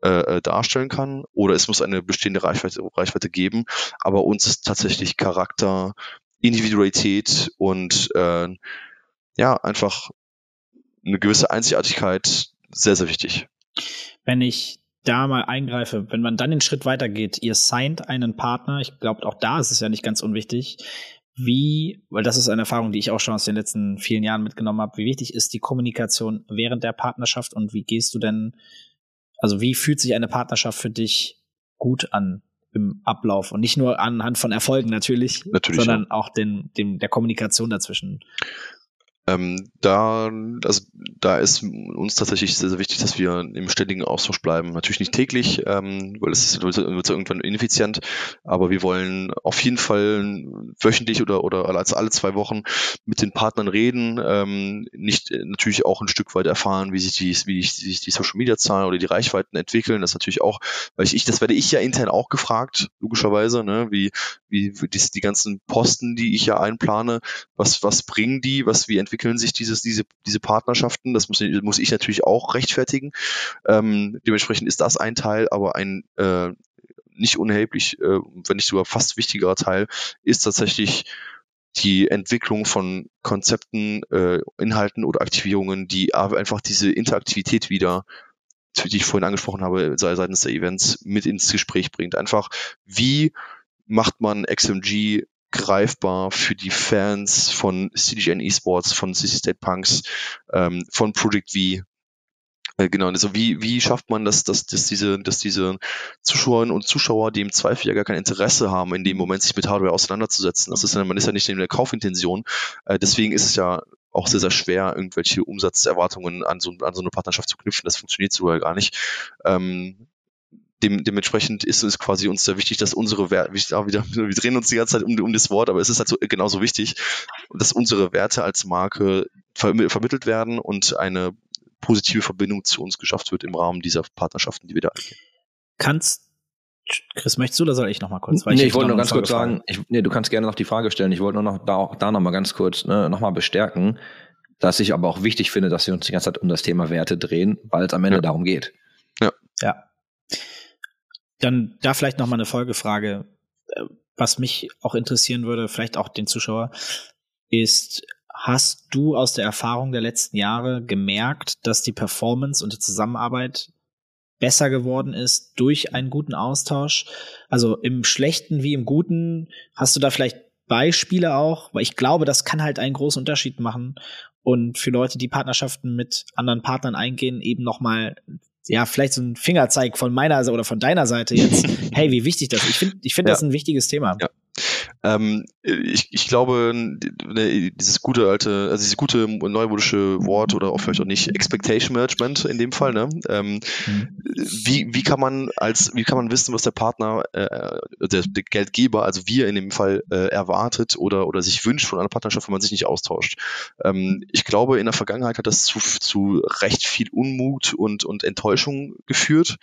[SPEAKER 4] äh, äh, darstellen kann, oder es muss eine bestehende Reichweite, Reichweite geben, aber uns ist tatsächlich Charakter, Individualität und äh, ja, einfach eine gewisse Einzigartigkeit sehr, sehr wichtig.
[SPEAKER 2] Wenn ich da mal eingreife, wenn man dann den Schritt weitergeht, ihr signed einen Partner, ich glaube, auch da ist es ja nicht ganz unwichtig. wie, weil das ist eine Erfahrung, die ich auch schon aus den letzten vielen Jahren mitgenommen habe, wie wichtig ist die Kommunikation während der Partnerschaft und wie gehst du denn, also wie fühlt sich eine Partnerschaft für dich gut an im Ablauf und nicht nur anhand von Erfolgen natürlich,
[SPEAKER 4] Natürlich,
[SPEAKER 2] sondern
[SPEAKER 4] ja.
[SPEAKER 2] auch den, dem, der Kommunikation dazwischen.
[SPEAKER 4] Ähm, da, also, da ist uns tatsächlich sehr, sehr wichtig, dass wir im ständigen Austausch bleiben. Natürlich nicht täglich, ähm, weil ist, wird, wird irgendwann ineffizient, aber wir wollen auf jeden Fall wöchentlich oder, oder als alle zwei Wochen mit den Partnern reden, ähm, nicht äh, natürlich auch ein Stück weit erfahren, wie sich die, wie sich die Social Media Zahlen oder die Reichweiten entwickeln. Das natürlich auch, weil ich, ich das werde ich ja intern auch gefragt, logischerweise, ne, wie, wie, wie die, die ganzen Posten, die ich ja einplane, was, was bringen die, was, wie entwickeln sich dieses, diese, diese Partnerschaften? Das muss, muss ich natürlich auch rechtfertigen. Ähm, dementsprechend ist das ein Teil, aber ein äh, nicht unerheblich, äh, wenn nicht sogar fast wichtigerer Teil, ist tatsächlich die Entwicklung von Konzepten, äh, Inhalten oder Aktivierungen, die einfach diese Interaktivität wieder die ich vorhin angesprochen habe, sei seitens der Events mit ins Gespräch bringt. Einfach, wie macht man XMG greifbar für die Fans von CDGN Esports, von CC State Punks, ähm, von Project V. Äh, genau, also wie, wie schafft man das, dass, dass diese, dass diese Zuschauerinnen und Zuschauer, die im Zweifel ja gar kein Interesse haben, in dem Moment sich mit Hardware auseinanderzusetzen. Das ist man ist ja nicht in der Kaufintention. Äh, deswegen ist es ja auch sehr, sehr schwer, irgendwelche Umsatzerwartungen an so, an so eine Partnerschaft zu knüpfen. Das funktioniert sogar gar nicht. Ähm, dem, dementsprechend ist es quasi uns sehr wichtig, dass unsere Werte, wir, wieder, [laughs] wir drehen uns die ganze Zeit um, um das Wort, aber es ist halt so, genauso wichtig, dass unsere Werte als Marke verm vermittelt werden und eine positive Verbindung zu uns geschafft wird im Rahmen dieser Partnerschaften, die wir da eingehen.
[SPEAKER 2] Kannst Chris, möchtest du oder soll ich noch mal kurz?
[SPEAKER 3] Weil nee, ich, ich wollte nur ganz kurz sagen, ich, nee, du kannst gerne noch die Frage stellen. Ich wollte nur noch da, da noch mal ganz kurz ne, noch mal bestärken, dass ich aber auch wichtig finde, dass wir uns die ganze Zeit um das Thema Werte drehen, weil es am Ende ja. darum geht.
[SPEAKER 4] Ja.
[SPEAKER 2] Ja. Dann da vielleicht noch mal eine Folgefrage, was mich auch interessieren würde, vielleicht auch den Zuschauer, ist, hast du aus der Erfahrung der letzten Jahre gemerkt, dass die Performance und die Zusammenarbeit besser geworden ist durch einen guten Austausch? Also im Schlechten wie im Guten, hast du da vielleicht Beispiele auch? Weil ich glaube, das kann halt einen großen Unterschied machen und für Leute, die Partnerschaften mit anderen Partnern eingehen, eben noch mal ja, vielleicht so ein Fingerzeig von meiner oder von deiner Seite jetzt. [laughs] hey, wie wichtig das ist. Ich finde ich finde ja. das ein wichtiges Thema.
[SPEAKER 4] Ja. Ähm, ich, ich glaube, dieses gute alte, also dieses gute neumodische Wort oder auch vielleicht auch nicht, Expectation Management in dem Fall, ne? Ähm, mhm. wie, wie kann man als, wie kann man wissen, was der Partner, äh, der, der Geldgeber, also wir in dem Fall, äh, erwartet oder, oder sich wünscht von einer Partnerschaft, wenn man sich nicht austauscht? Ähm, ich glaube, in der Vergangenheit hat das zu, zu recht viel Unmut und, und Enttäuschung geführt.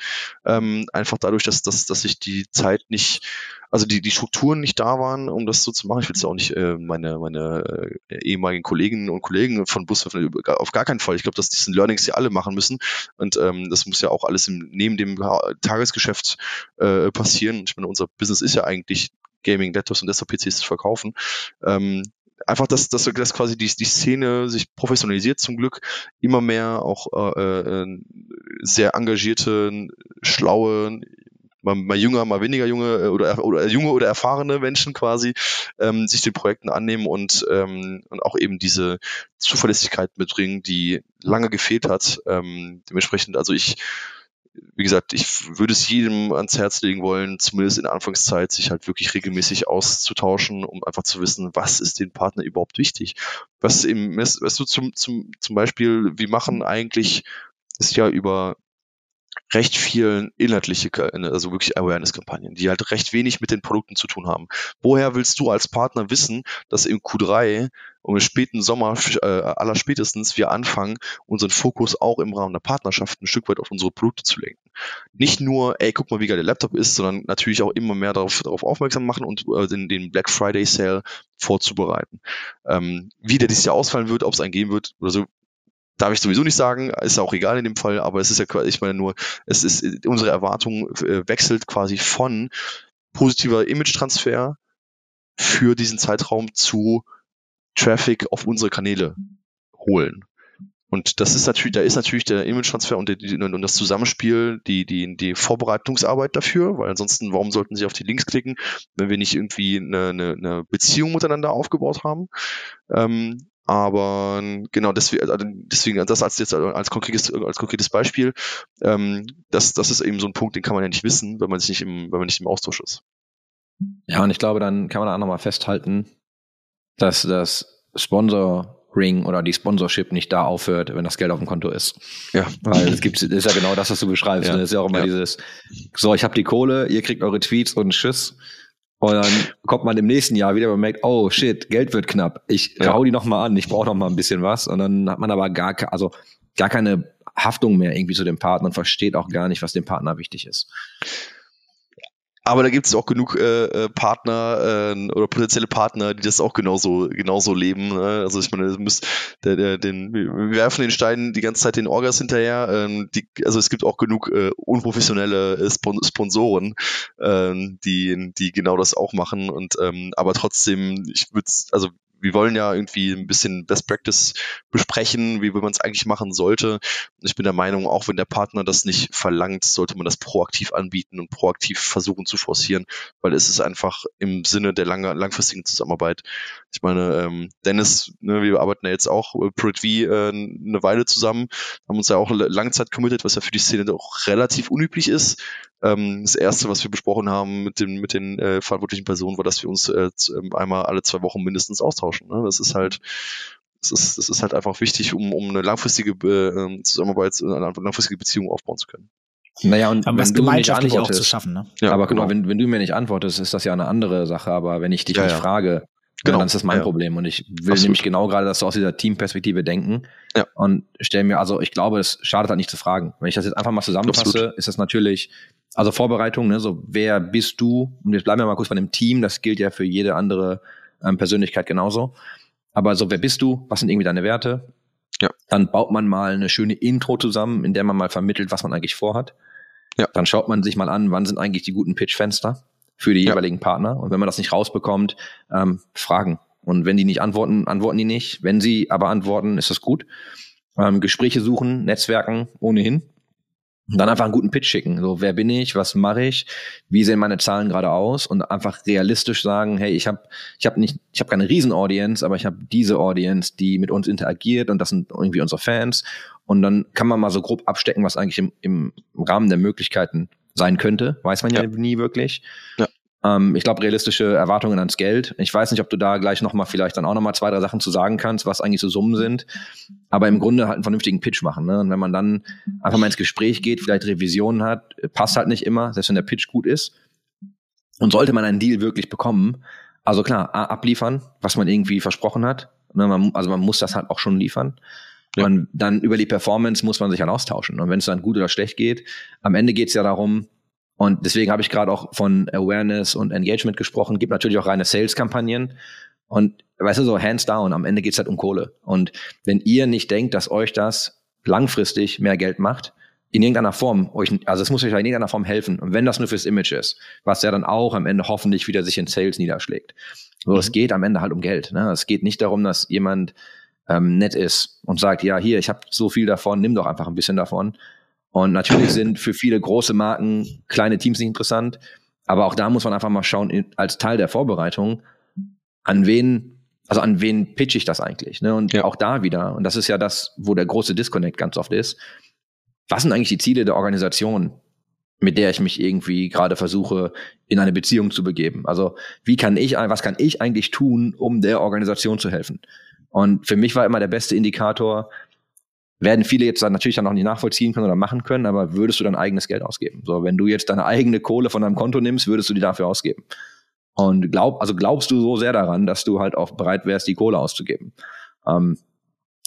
[SPEAKER 4] Ähm, einfach dadurch, dass, dass, dass sich die Zeit nicht also die, die Strukturen nicht da waren, um das so zu machen. Ich will es auch nicht äh, meine, meine äh, ehemaligen Kolleginnen und Kollegen von Bus auf gar keinen Fall. Ich glaube, dass diese Learnings ja alle machen müssen. Und ähm, das muss ja auch alles im, neben dem Tagesgeschäft äh, passieren. Ich meine, unser Business ist ja eigentlich Gaming, Laptops und Desktop-PCs zu verkaufen. Ähm, einfach, dass, dass, dass quasi die, die Szene sich professionalisiert zum Glück, immer mehr auch äh, äh, sehr engagierte, schlaue, mal, mal jünger, mal weniger junge äh, oder, oder junge oder erfahrene Menschen quasi ähm, sich den Projekten annehmen und, ähm, und auch eben diese Zuverlässigkeit mitbringen, die lange gefehlt hat. Ähm, dementsprechend, also ich wie gesagt, ich würde es jedem ans Herz legen wollen, zumindest in der Anfangszeit, sich halt wirklich regelmäßig auszutauschen, um einfach zu wissen, was ist den Partner überhaupt wichtig. Was im, weißt du, zum, zum, zum Beispiel, wir machen eigentlich, ist ja über recht vielen inhaltliche, also wirklich Awareness-Kampagnen, die halt recht wenig mit den Produkten zu tun haben. Woher willst du als Partner wissen, dass im Q3 um den späten Sommer äh, aller spätestens wir anfangen, unseren Fokus auch im Rahmen der Partnerschaft ein Stück weit auf unsere Produkte zu lenken. Nicht nur, ey, guck mal, wie geil der Laptop ist, sondern natürlich auch immer mehr darauf, darauf aufmerksam machen und äh, den, den Black Friday Sale vorzubereiten. Ähm, wie der dieses Jahr ausfallen wird, ob es einen geben wird oder so, darf ich sowieso nicht sagen, ist auch egal in dem Fall, aber es ist ja, ich meine nur, es ist, unsere Erwartung äh, wechselt quasi von positiver Image-Transfer für diesen Zeitraum zu Traffic auf unsere Kanäle holen. Und das ist natürlich, da ist natürlich der Image-Transfer und, und das Zusammenspiel, die, die, die Vorbereitungsarbeit dafür, weil ansonsten, warum sollten sie auf die Links klicken, wenn wir nicht irgendwie eine, eine, eine Beziehung miteinander aufgebaut haben? Ähm, aber genau deswegen, also deswegen das als jetzt als konkretes als konkretes Beispiel, ähm, das das ist eben so ein Punkt, den kann man ja nicht wissen, wenn man sich nicht im wenn man nicht im Austausch ist.
[SPEAKER 3] Ja, und ich glaube, dann kann man da auch nochmal festhalten, dass das Sponsor-Ring oder die Sponsorship nicht da aufhört, wenn das Geld auf dem Konto ist.
[SPEAKER 4] Ja.
[SPEAKER 3] Weil es gibt, ist ja genau das, was du beschreibst.
[SPEAKER 4] Ja.
[SPEAKER 3] Ne? Das ist ja auch immer
[SPEAKER 4] Ja.
[SPEAKER 3] dieses, so, ich habe die Kohle, ihr kriegt eure Tweets und Tschüss. Und dann kommt man im nächsten Jahr wieder und merkt, oh shit, Geld wird knapp. Ich
[SPEAKER 4] Ja.
[SPEAKER 3] hau die noch mal an, ich brauche noch mal ein bisschen was. Und dann hat man aber gar, also gar keine Haftung mehr irgendwie zu dem Partner und versteht auch gar nicht, was dem Partner wichtig ist.
[SPEAKER 4] Aber da gibt es auch genug äh, äh, Partner äh, oder potenzielle Partner, die das auch genauso genauso leben. Ne? Also ich meine, müsst, der, der, den, wir werfen den Stein die ganze Zeit den Orgas hinterher. Ähm, die, also es gibt auch genug äh, unprofessionelle äh, Spon Sponsoren, ähm, die die genau das auch machen. Und ähm, aber trotzdem, ich würde, also wir wollen ja irgendwie ein bisschen Best Practice besprechen, wie man es eigentlich machen sollte. Ich bin der Meinung, auch wenn der Partner das nicht verlangt, sollte man das proaktiv anbieten und proaktiv versuchen zu forcieren, weil es ist einfach im Sinne der lange, langfristigen Zusammenarbeit. Ich meine, ähm, Dennis, ne, wir arbeiten ja jetzt auch äh, Pro äh, eine Weile zusammen, haben uns ja auch l- lange Zeit committed, was ja für die Szene doch relativ unüblich ist. Ähm, das erste, was wir besprochen haben mit den, mit den äh, verantwortlichen Personen, war, dass wir uns äh, ähm, einmal alle zwei Wochen mindestens austauschen. Ne? Das ist halt, das ist, das ist halt einfach wichtig, um, um eine langfristige äh, ähm, Zusammenarbeit, äh, eine langfristige Beziehung aufbauen zu können.
[SPEAKER 3] Naja, und
[SPEAKER 2] Aber was
[SPEAKER 3] wenn du mir nicht
[SPEAKER 2] gemeinschaftlich auch
[SPEAKER 3] antwortest,
[SPEAKER 2] zu schaffen, ne?
[SPEAKER 4] Ja,
[SPEAKER 3] aber guck
[SPEAKER 4] genau.
[SPEAKER 3] mal, wenn, wenn du mir nicht antwortest, ist das ja eine andere Sache. Aber wenn ich dich
[SPEAKER 4] Ja,
[SPEAKER 3] nicht
[SPEAKER 4] ja.
[SPEAKER 3] frage,
[SPEAKER 4] Genau.
[SPEAKER 3] ja, dann ist das mein
[SPEAKER 4] Ja.
[SPEAKER 3] Problem. Und ich will
[SPEAKER 4] Absolut.
[SPEAKER 3] nämlich genau gerade, dass du aus dieser Teamperspektive denken.
[SPEAKER 4] Ja.
[SPEAKER 3] Und stell mir, also ich glaube, es schadet halt nicht zu fragen. Wenn ich das jetzt einfach mal zusammenfasse,
[SPEAKER 4] Absolut.
[SPEAKER 3] ist das natürlich, also Vorbereitung, ne, so wer bist du? Und jetzt bleiben wir mal kurz bei dem Team, das gilt ja für jede andere ähm, Persönlichkeit genauso. Aber so, wer bist du? Was sind irgendwie deine Werte?
[SPEAKER 4] Ja.
[SPEAKER 3] Dann baut man mal eine schöne Intro zusammen, in der man mal vermittelt, was man eigentlich vorhat.
[SPEAKER 4] Ja.
[SPEAKER 3] Dann schaut man sich mal an, wann sind eigentlich die guten Pitchfenster für die
[SPEAKER 4] Ja.
[SPEAKER 3] jeweiligen Partner. Und wenn man das nicht rausbekommt, ähm, fragen. Und wenn die nicht antworten, antworten die nicht. Wenn sie aber antworten, ist das gut. Ähm, Gespräche suchen, Netzwerken ohnehin. Und dann einfach einen guten Pitch schicken. So, wer bin ich? Was mache ich? Wie sehen meine Zahlen gerade aus? Und einfach realistisch sagen, hey, ich habe ich hab nicht, ich habe keine Riesen-Audience, aber ich habe diese Audience, die mit uns interagiert und das sind irgendwie unsere Fans. Und dann kann man mal so grob abstecken, was eigentlich im, im Rahmen der Möglichkeiten sein könnte. Weiß man ja,
[SPEAKER 4] Ja.
[SPEAKER 3] nie wirklich.
[SPEAKER 4] Ja.
[SPEAKER 3] Ähm, ich glaube, realistische Erwartungen ans Geld. Ich weiß nicht, ob du da gleich nochmal vielleicht dann auch nochmal zwei, drei Sachen zu sagen kannst, was eigentlich so Summen sind. Aber im Grunde halt einen vernünftigen Pitch machen. Ne? Und wenn man dann einfach mal ins Gespräch geht, vielleicht Revisionen hat, passt halt nicht immer, selbst wenn der Pitch gut ist. Und sollte man einen Deal wirklich bekommen, also klar, abliefern, was man irgendwie versprochen hat. Ne, man, also man muss das halt auch schon liefern.
[SPEAKER 4] Ja.
[SPEAKER 3] Und dann über die Performance muss man sich halt austauschen. Und wenn es dann gut oder schlecht geht, am Ende geht es ja darum, und deswegen habe ich gerade auch von Awareness und Engagement gesprochen, gibt natürlich auch reine Sales-Kampagnen. Und weißt du, so hands down, am Ende geht's halt um Kohle. Und wenn ihr nicht denkt, dass euch das langfristig mehr Geld macht, in irgendeiner Form, euch, also es muss euch in irgendeiner Form helfen. Und wenn das nur fürs Image ist, was ja dann auch am Ende hoffentlich wieder sich in Sales niederschlägt. So, es geht am Ende halt um Geld. Ne? Es geht nicht darum, dass jemand ähm, nett ist und sagt, ja, hier, ich habe so viel davon, nimm doch einfach ein bisschen davon. Und natürlich [laughs] sind für viele große Marken kleine Teams nicht interessant, aber auch da muss man einfach mal schauen, als Teil der Vorbereitung, an wen, also an wen pitch ich das eigentlich? Ne? Und
[SPEAKER 4] Ja.
[SPEAKER 3] auch da wieder, und das ist ja das, wo der große Disconnect ganz oft ist, was sind eigentlich die Ziele der Organisation, mit der ich mich irgendwie gerade versuche, in eine Beziehung zu begeben? Also wie kann ich, was kann ich eigentlich tun, um der Organisation zu helfen? Und für mich war immer der beste Indikator, werden viele jetzt dann natürlich dann auch nicht nachvollziehen können oder machen können, aber würdest du dein eigenes Geld ausgeben? So, wenn du jetzt deine eigene Kohle von deinem Konto nimmst, würdest du die dafür ausgeben? Und glaub, also glaubst du so sehr daran, dass du halt auch bereit wärst, die Kohle auszugeben? Ähm,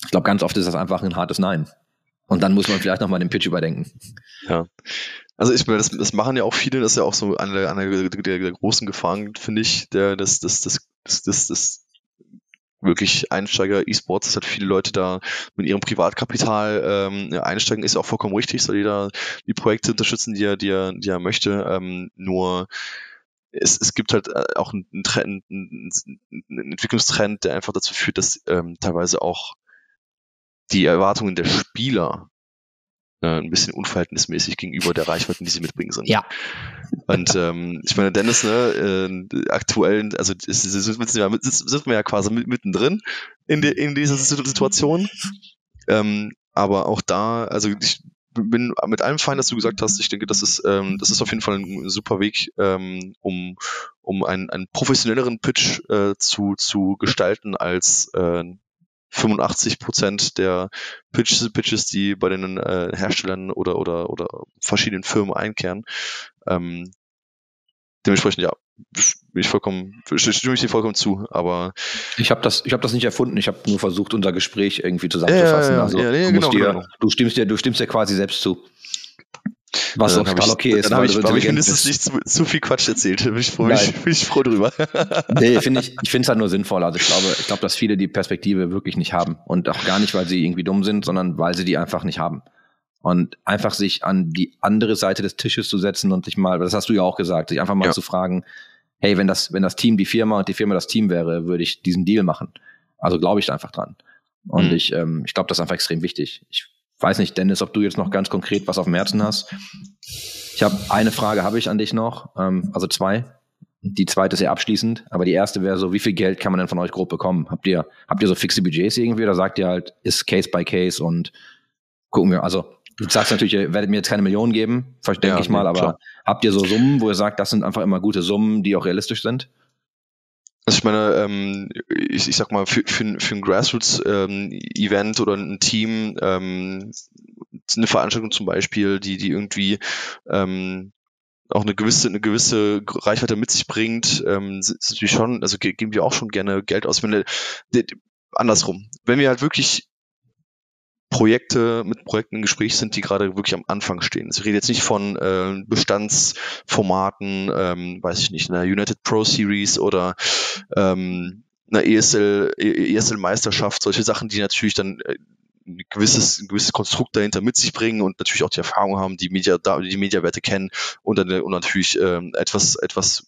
[SPEAKER 3] ich glaube, ganz oft ist das einfach ein hartes Nein. Und dann muss man vielleicht nochmal den Pitch überdenken.
[SPEAKER 4] Ja. Also ich meine, das, das machen ja auch viele, das ist ja auch so eine, der- eine der, der großen Gefahren, finde ich, der, das, das, das, das, das, das wirklich Einsteiger E-Sports, dass halt viele Leute da mit ihrem Privatkapital ähm, einsteigen, ist auch vollkommen richtig, soll jeder die Projekte unterstützen, die er, die er, die er möchte. Ähm, nur es, es gibt halt äh, auch einen, Trend, einen, einen Entwicklungstrend, der einfach dazu führt, dass ähm, teilweise auch die Erwartungen der Spieler äh, ein bisschen unverhältnismäßig gegenüber der Reichweiten, die sie mitbringen sind.
[SPEAKER 2] Ja.
[SPEAKER 4] Und ähm, ich meine, Dennis, ne, äh, aktuell, also sind wir ja- quasi mit- mittendrin in, de, in dieser Situation. Ähm, aber auch da, also ich bin mit allem fein, dass du gesagt hast. Ich denke, das ist, ähm, das ist auf jeden Fall ein super Weg, ähm, um, um einen, einen professionelleren Pitch äh, zu, zu gestalten als äh, 85 Prozent der Pitches, Pitches, die bei den äh, Herstellern oder, oder, oder verschiedenen Firmen einkehren. Ähm, dementsprechend, ja, bin ich vollkommen, stimme ich dir vollkommen zu, aber
[SPEAKER 3] Ich habe das, ich hab das nicht erfunden. Ich habe nur versucht, unser Gespräch irgendwie zusammenzufassen.
[SPEAKER 4] Ja, ja, ja.
[SPEAKER 3] also
[SPEAKER 4] ja,
[SPEAKER 3] du,
[SPEAKER 4] genau,
[SPEAKER 3] dir,
[SPEAKER 4] genau.
[SPEAKER 3] du stimmst dir, du stimmst dir quasi selbst zu. Was
[SPEAKER 4] dann
[SPEAKER 3] auch total okay ist.
[SPEAKER 4] Dann habe ich, hab ich mindestens nicht zu, zu viel Quatsch erzählt. [laughs] Bin ich, froh, bin ich,
[SPEAKER 3] Nein.
[SPEAKER 4] bin ich froh drüber. [laughs]
[SPEAKER 3] Nee, finde ich, ich finde es halt nur sinnvoll. Also ich glaube, ich glaube, dass viele die Perspektive wirklich nicht haben. Und auch gar nicht, weil sie irgendwie dumm sind, sondern weil sie die einfach nicht haben. Und einfach sich an die andere Seite des Tisches zu setzen und sich mal, das hast du ja auch gesagt, sich einfach mal
[SPEAKER 4] Ja.
[SPEAKER 3] zu fragen, hey, wenn das, wenn das Team die Firma und die Firma das Team wäre, würde ich diesen Deal machen. Also glaube ich einfach dran. Und
[SPEAKER 4] Mhm.
[SPEAKER 3] ich, ähm, ich glaube, das ist einfach extrem wichtig. Ich weiß nicht, Dennis, ob du jetzt noch ganz konkret was auf dem Herzen hast. Ich habe eine Frage habe ich an dich noch, ähm, also zwei. Die zweite ist ja abschließend, aber die erste wäre so, wie viel Geld kann man denn von euch grob bekommen? Habt ihr, habt ihr so fixe Budgets irgendwie oder sagt ihr halt, ist Case by Case und gucken wir, also du sagst natürlich, ihr werdet mir jetzt keine Millionen geben, denke
[SPEAKER 4] Ja,
[SPEAKER 3] ich mal, aber
[SPEAKER 4] klar.
[SPEAKER 3] habt ihr so Summen, wo ihr sagt, das sind einfach immer gute Summen, die auch realistisch sind?
[SPEAKER 4] Also ich meine, ähm, ich, ich sag mal, für, für, ein- für ein Grassroots-Event oder ein Team, ähm, eine Veranstaltung zum Beispiel, die, die irgendwie ähm, auch eine gewisse, eine gewisse Reichweite mit sich bringt, ähm, sind natürlich schon, also ge- geben wir auch schon gerne Geld aus. Wenn, der- der- andersrum, wenn wir halt wirklich Projekte mit Projekten im Gespräch sind, die gerade wirklich am Anfang stehen. Also Ich rede jetzt nicht von äh, Bestandsformaten, ähm, weiß ich nicht, einer United Pro Series oder ähm, einer ESL, ESL Meisterschaft, solche Sachen, die natürlich dann äh, ein gewisses, ein gewisses Konstrukt dahinter mit sich bringen und natürlich auch die Erfahrung haben, die Media, die Mediawerte kennen und dann und natürlich ähm, etwas, etwas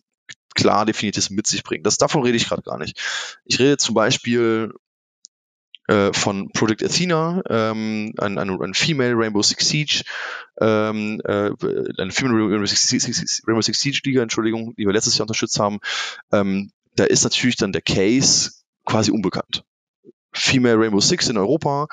[SPEAKER 4] klar definiertes mit sich bringen. Das davon rede ich gerade gar nicht. Ich rede zum Beispiel äh, von Project Athena, ähm, ein, ein, ein Female Rainbow Six Siege, ähm, äh, eine Female Rainbow Six, Rainbow Six Siege Liga, Entschuldigung, die wir letztes Jahr unterstützt haben. Ähm, da ist natürlich dann der Case quasi unbekannt. Female Rainbow Six in Europa,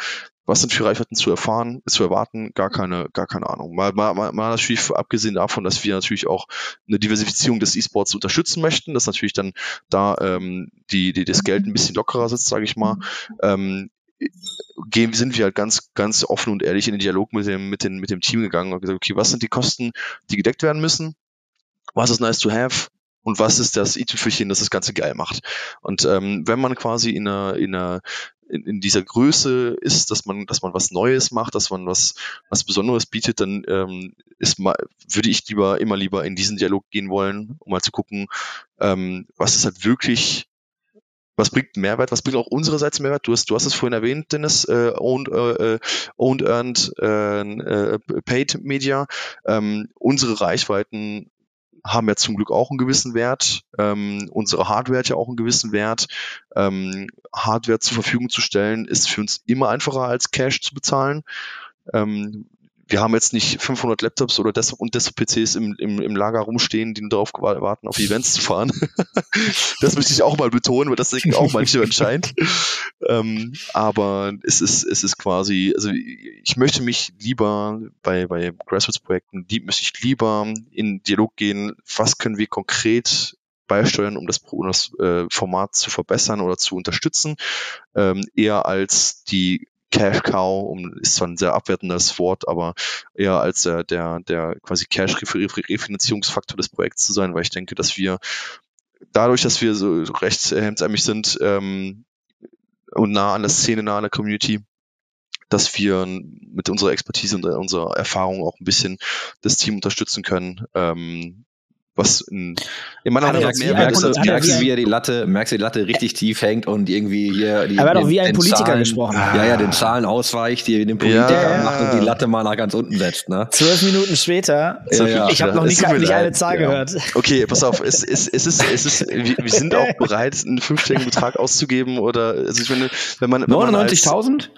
[SPEAKER 4] was sind für Reichweiten zu erfahren, zu erwarten, gar keine, gar keine Ahnung. Mal, mal, mal, natürlich abgesehen davon, dass wir natürlich auch eine Diversifizierung des E-Sports unterstützen möchten, dass natürlich dann da ähm, die, die das Geld ein bisschen lockerer sitzt, sage ich mal. Ähm, gehen, sind wir halt ganz, ganz offen und ehrlich in den Dialog mit dem, mit, den, mit dem Team gegangen und gesagt, okay, was sind die Kosten, die gedeckt werden müssen? Was ist nice to have? Und was ist das i-Tüpfelchen, das das Ganze geil macht? Und ähm, wenn man quasi in einer, in einer in, in dieser Größe ist, dass man, dass man was Neues macht, dass man was, was Besonderes bietet, dann ähm, ist mal, würde ich lieber immer lieber in diesen Dialog gehen wollen, um mal zu gucken, ähm, was ist halt wirklich, was bringt Mehrwert, was bringt auch unsererseits Mehrwert? Du hast, du hast es vorhin erwähnt, Dennis, äh, owned, äh, owned, earned, äh, äh, paid Media. Ähm, unsere Reichweiten haben ja zum Glück auch einen gewissen Wert. Ähm, unsere Hardware hat ja auch einen gewissen Wert. Ähm, Hardware zur Verfügung zu stellen, ist für uns immer einfacher als Cash zu bezahlen. Ähm, wir haben jetzt nicht 500 Laptops oder Desktop und Desktop-PCs im, im, im Lager rumstehen, die nur darauf warten, auf Events zu fahren. [laughs] das möchte ich auch mal betonen, weil das sich auch manchmal entscheidet. Ähm, aber es ist, es ist quasi, also ich möchte mich lieber bei, bei Grassroots-Projekten, die möchte ich lieber in Dialog gehen, was können wir konkret beisteuern, um das, um das äh, Format zu verbessern oder zu unterstützen, ähm, eher als die Cash Cow, um, ist zwar ein sehr abwertendes Wort, aber eher als der, der, der quasi Cash-Refinanzierungsfaktor des Projekts zu sein, weil ich denke, dass wir dadurch, dass wir so recht hemdsärmlich sind ähm, und nah an der Szene, nah an der Community, dass wir mit unserer Expertise und unserer Erfahrung auch ein bisschen das Team unterstützen können, ähm, was in, in meiner
[SPEAKER 2] er
[SPEAKER 4] Meinung nach mehr
[SPEAKER 3] merkst,
[SPEAKER 4] als
[SPEAKER 2] er
[SPEAKER 3] merkst
[SPEAKER 2] wie
[SPEAKER 3] du,
[SPEAKER 2] ein-
[SPEAKER 3] wie er die Latte, merkst du, die Latte richtig tief hängt und irgendwie hier die,
[SPEAKER 2] Er hat doch wie ein Politiker
[SPEAKER 3] Zahlen,
[SPEAKER 2] gesprochen.
[SPEAKER 3] Ja, ja, den Zahlen ausweicht, die den Politiker
[SPEAKER 4] Ja.
[SPEAKER 3] macht und die Latte mal nach ganz unten setzt, ne?
[SPEAKER 2] Zwölf Minuten später.
[SPEAKER 3] Ja, ja.
[SPEAKER 2] Ich habe noch nicht, nicht eine. Zahl
[SPEAKER 3] Ja.
[SPEAKER 2] gehört.
[SPEAKER 4] Okay, pass auf, es, es, es ist, es ist, wir, wir sind auch [laughs] bereit, einen fünfstelligen Betrag auszugeben oder, also ich meine, wenn man, wenn man als-
[SPEAKER 3] 99.000?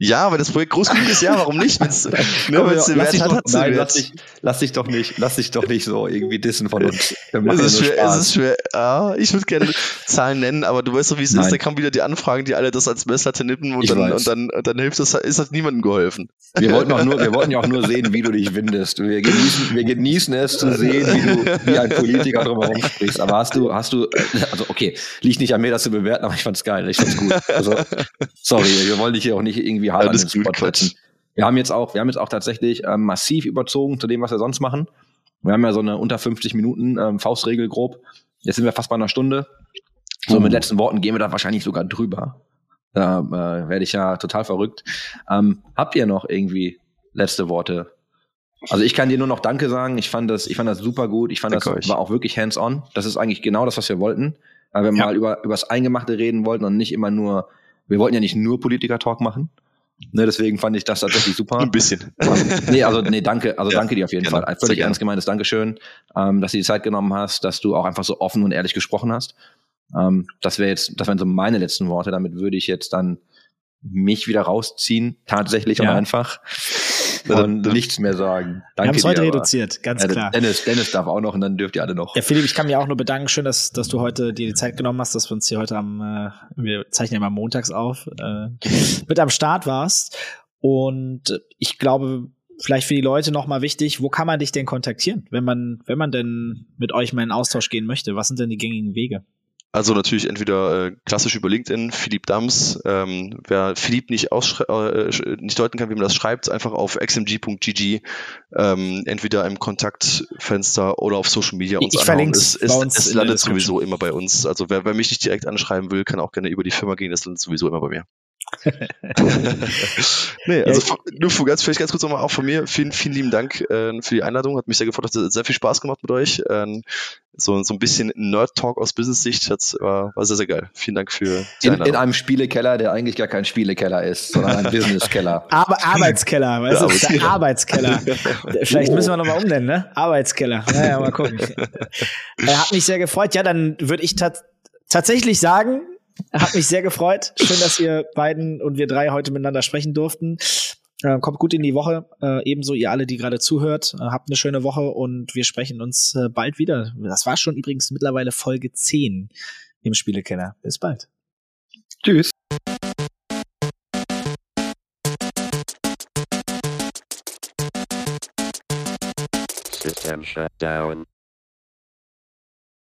[SPEAKER 4] Ja, wenn das Projekt groß genug ist, ja, warum nicht? Wenn's, ne, [laughs] wenn's den
[SPEAKER 3] lass
[SPEAKER 4] Wert
[SPEAKER 3] dich
[SPEAKER 4] hat,
[SPEAKER 3] doch-
[SPEAKER 4] hat's
[SPEAKER 3] Nein, lass dich, lass dich doch nicht, lass dich doch nicht so irgendwie dissen von uns.
[SPEAKER 4] Es ist, schwer, es ist schwer. Ja, ich würde gerne Zahlen nennen, aber du weißt doch, wie es ist.
[SPEAKER 3] Nein.
[SPEAKER 4] Da kommen wieder die Anfragen, die alle das als Messlatte nippen und dann, und dann, und dann hilft das, ist das niemandem geholfen.
[SPEAKER 3] Wir wollten, auch [laughs] nur, wir wollten ja auch nur sehen, wie du dich windest. Wir genießen, wir genießen es zu sehen, wie du wie ein Politiker drumherum sprichst. Aber hast du, hast du, also okay, liegt nicht an mir, das zu bewerten, aber ich fand's geil. Ich fand's gut. Also, sorry, wir wollen dich hier auch nicht irgendwie hart an
[SPEAKER 4] Alles
[SPEAKER 3] den Spot setzen. Wir haben jetzt auch, wir haben jetzt auch tatsächlich ähm, massiv überzogen zu dem, was wir sonst machen. Wir haben ja so eine unter 50 Minuten ähm, Faustregel grob. Jetzt sind wir fast bei einer Stunde. So mit letzten Worten gehen wir da wahrscheinlich sogar drüber. Da äh, werde ich ja total verrückt. Ähm, habt ihr noch irgendwie letzte Worte? Also ich kann dir nur noch Danke sagen. Ich fand das, ich fand das super gut. Ich fand
[SPEAKER 4] Danke
[SPEAKER 3] das
[SPEAKER 4] euch.
[SPEAKER 3] war auch wirklich hands-on. Das ist eigentlich genau das, was wir wollten. Weil wir
[SPEAKER 2] Ja.
[SPEAKER 3] mal über übers Eingemachte reden wollten und nicht immer nur. Wir wollten ja nicht nur Politiker-Talk machen. Ne, deswegen fand ich das tatsächlich super. [laughs]
[SPEAKER 4] Ein bisschen.
[SPEAKER 3] nee, also nee, danke, also
[SPEAKER 4] Ja,
[SPEAKER 3] danke dir auf jeden
[SPEAKER 4] gerne.
[SPEAKER 3] Fall. Völlig ernst gemeintes Dankeschön, ähm, dass du die Zeit genommen hast, dass du auch einfach so offen und ehrlich gesprochen hast. Ähm, das wäre jetzt, das wären so meine letzten Worte. Damit würde ich jetzt dann mich wieder rausziehen, tatsächlich
[SPEAKER 2] Ja.
[SPEAKER 3] und einfach und nichts mehr sagen.
[SPEAKER 2] Wir haben
[SPEAKER 3] Danke
[SPEAKER 2] es heute
[SPEAKER 3] aber-
[SPEAKER 2] reduziert, ganz
[SPEAKER 3] Ja,
[SPEAKER 2] klar.
[SPEAKER 3] Dennis, Dennis darf auch noch und dann dürft ihr alle noch.
[SPEAKER 2] Ja, Philipp, ich kann mich auch nur bedanken. Schön, dass, dass du heute dir die Zeit genommen hast, dass wir uns hier heute am, äh, wir zeichnen ja mal montags auf, äh, mit am Start warst. Und ich glaube, vielleicht für die Leute noch mal wichtig, wo kann man dich denn kontaktieren, wenn man, wenn man denn mit euch mal in Austausch gehen möchte? Was sind denn die gängigen Wege?
[SPEAKER 4] Also natürlich entweder äh, klassisch über LinkedIn, Philipp Dams. Ähm, wer Philipp nicht, ausschre- äh, sch- nicht deuten kann, wie man das schreibt, einfach auf xmg.gg, ähm, entweder im Kontaktfenster oder auf Social Media uns
[SPEAKER 2] ich
[SPEAKER 4] anhauen. Es, es,
[SPEAKER 2] uns
[SPEAKER 4] es landet sowieso immer bei uns. Also wer, wer mich nicht direkt anschreiben will, kann auch gerne über die Firma gehen, das landet sowieso immer bei mir. [laughs] nee, also f- nur für ganz, vielleicht ganz kurz nochmal auch von mir. Vielen, vielen lieben Dank äh, für die Einladung. Hat mich sehr gefreut, hat sehr viel Spaß gemacht mit euch. Ähm, so, so ein bisschen Nerd-Talk aus Business-Sicht war, war sehr, sehr geil. Vielen Dank für die
[SPEAKER 3] In,
[SPEAKER 4] Einladung.
[SPEAKER 3] in einem Spielekeller, der eigentlich gar kein Spielekeller ist, sondern ein [laughs] Businesskeller.
[SPEAKER 2] Aber Arbeitskeller, weißt du, der. Arbeitskeller. [laughs] Vielleicht müssen wir noch mal umnennen, ne? Arbeitskeller. Naja, mal gucken. Er hat mich sehr gefreut. Ja, dann würde ich tat tatsächlich sagen, hat mich sehr gefreut. Schön, dass ihr beiden und wir drei heute miteinander sprechen durften. Äh, kommt gut in die Woche. Äh, ebenso ihr alle, die gerade zuhört. Äh, habt eine schöne Woche und wir sprechen uns äh, bald wieder. Das war schon übrigens mittlerweile Folge 10 im Spielekeller. Bis bald.
[SPEAKER 3] Tschüss.
[SPEAKER 1] System shut down.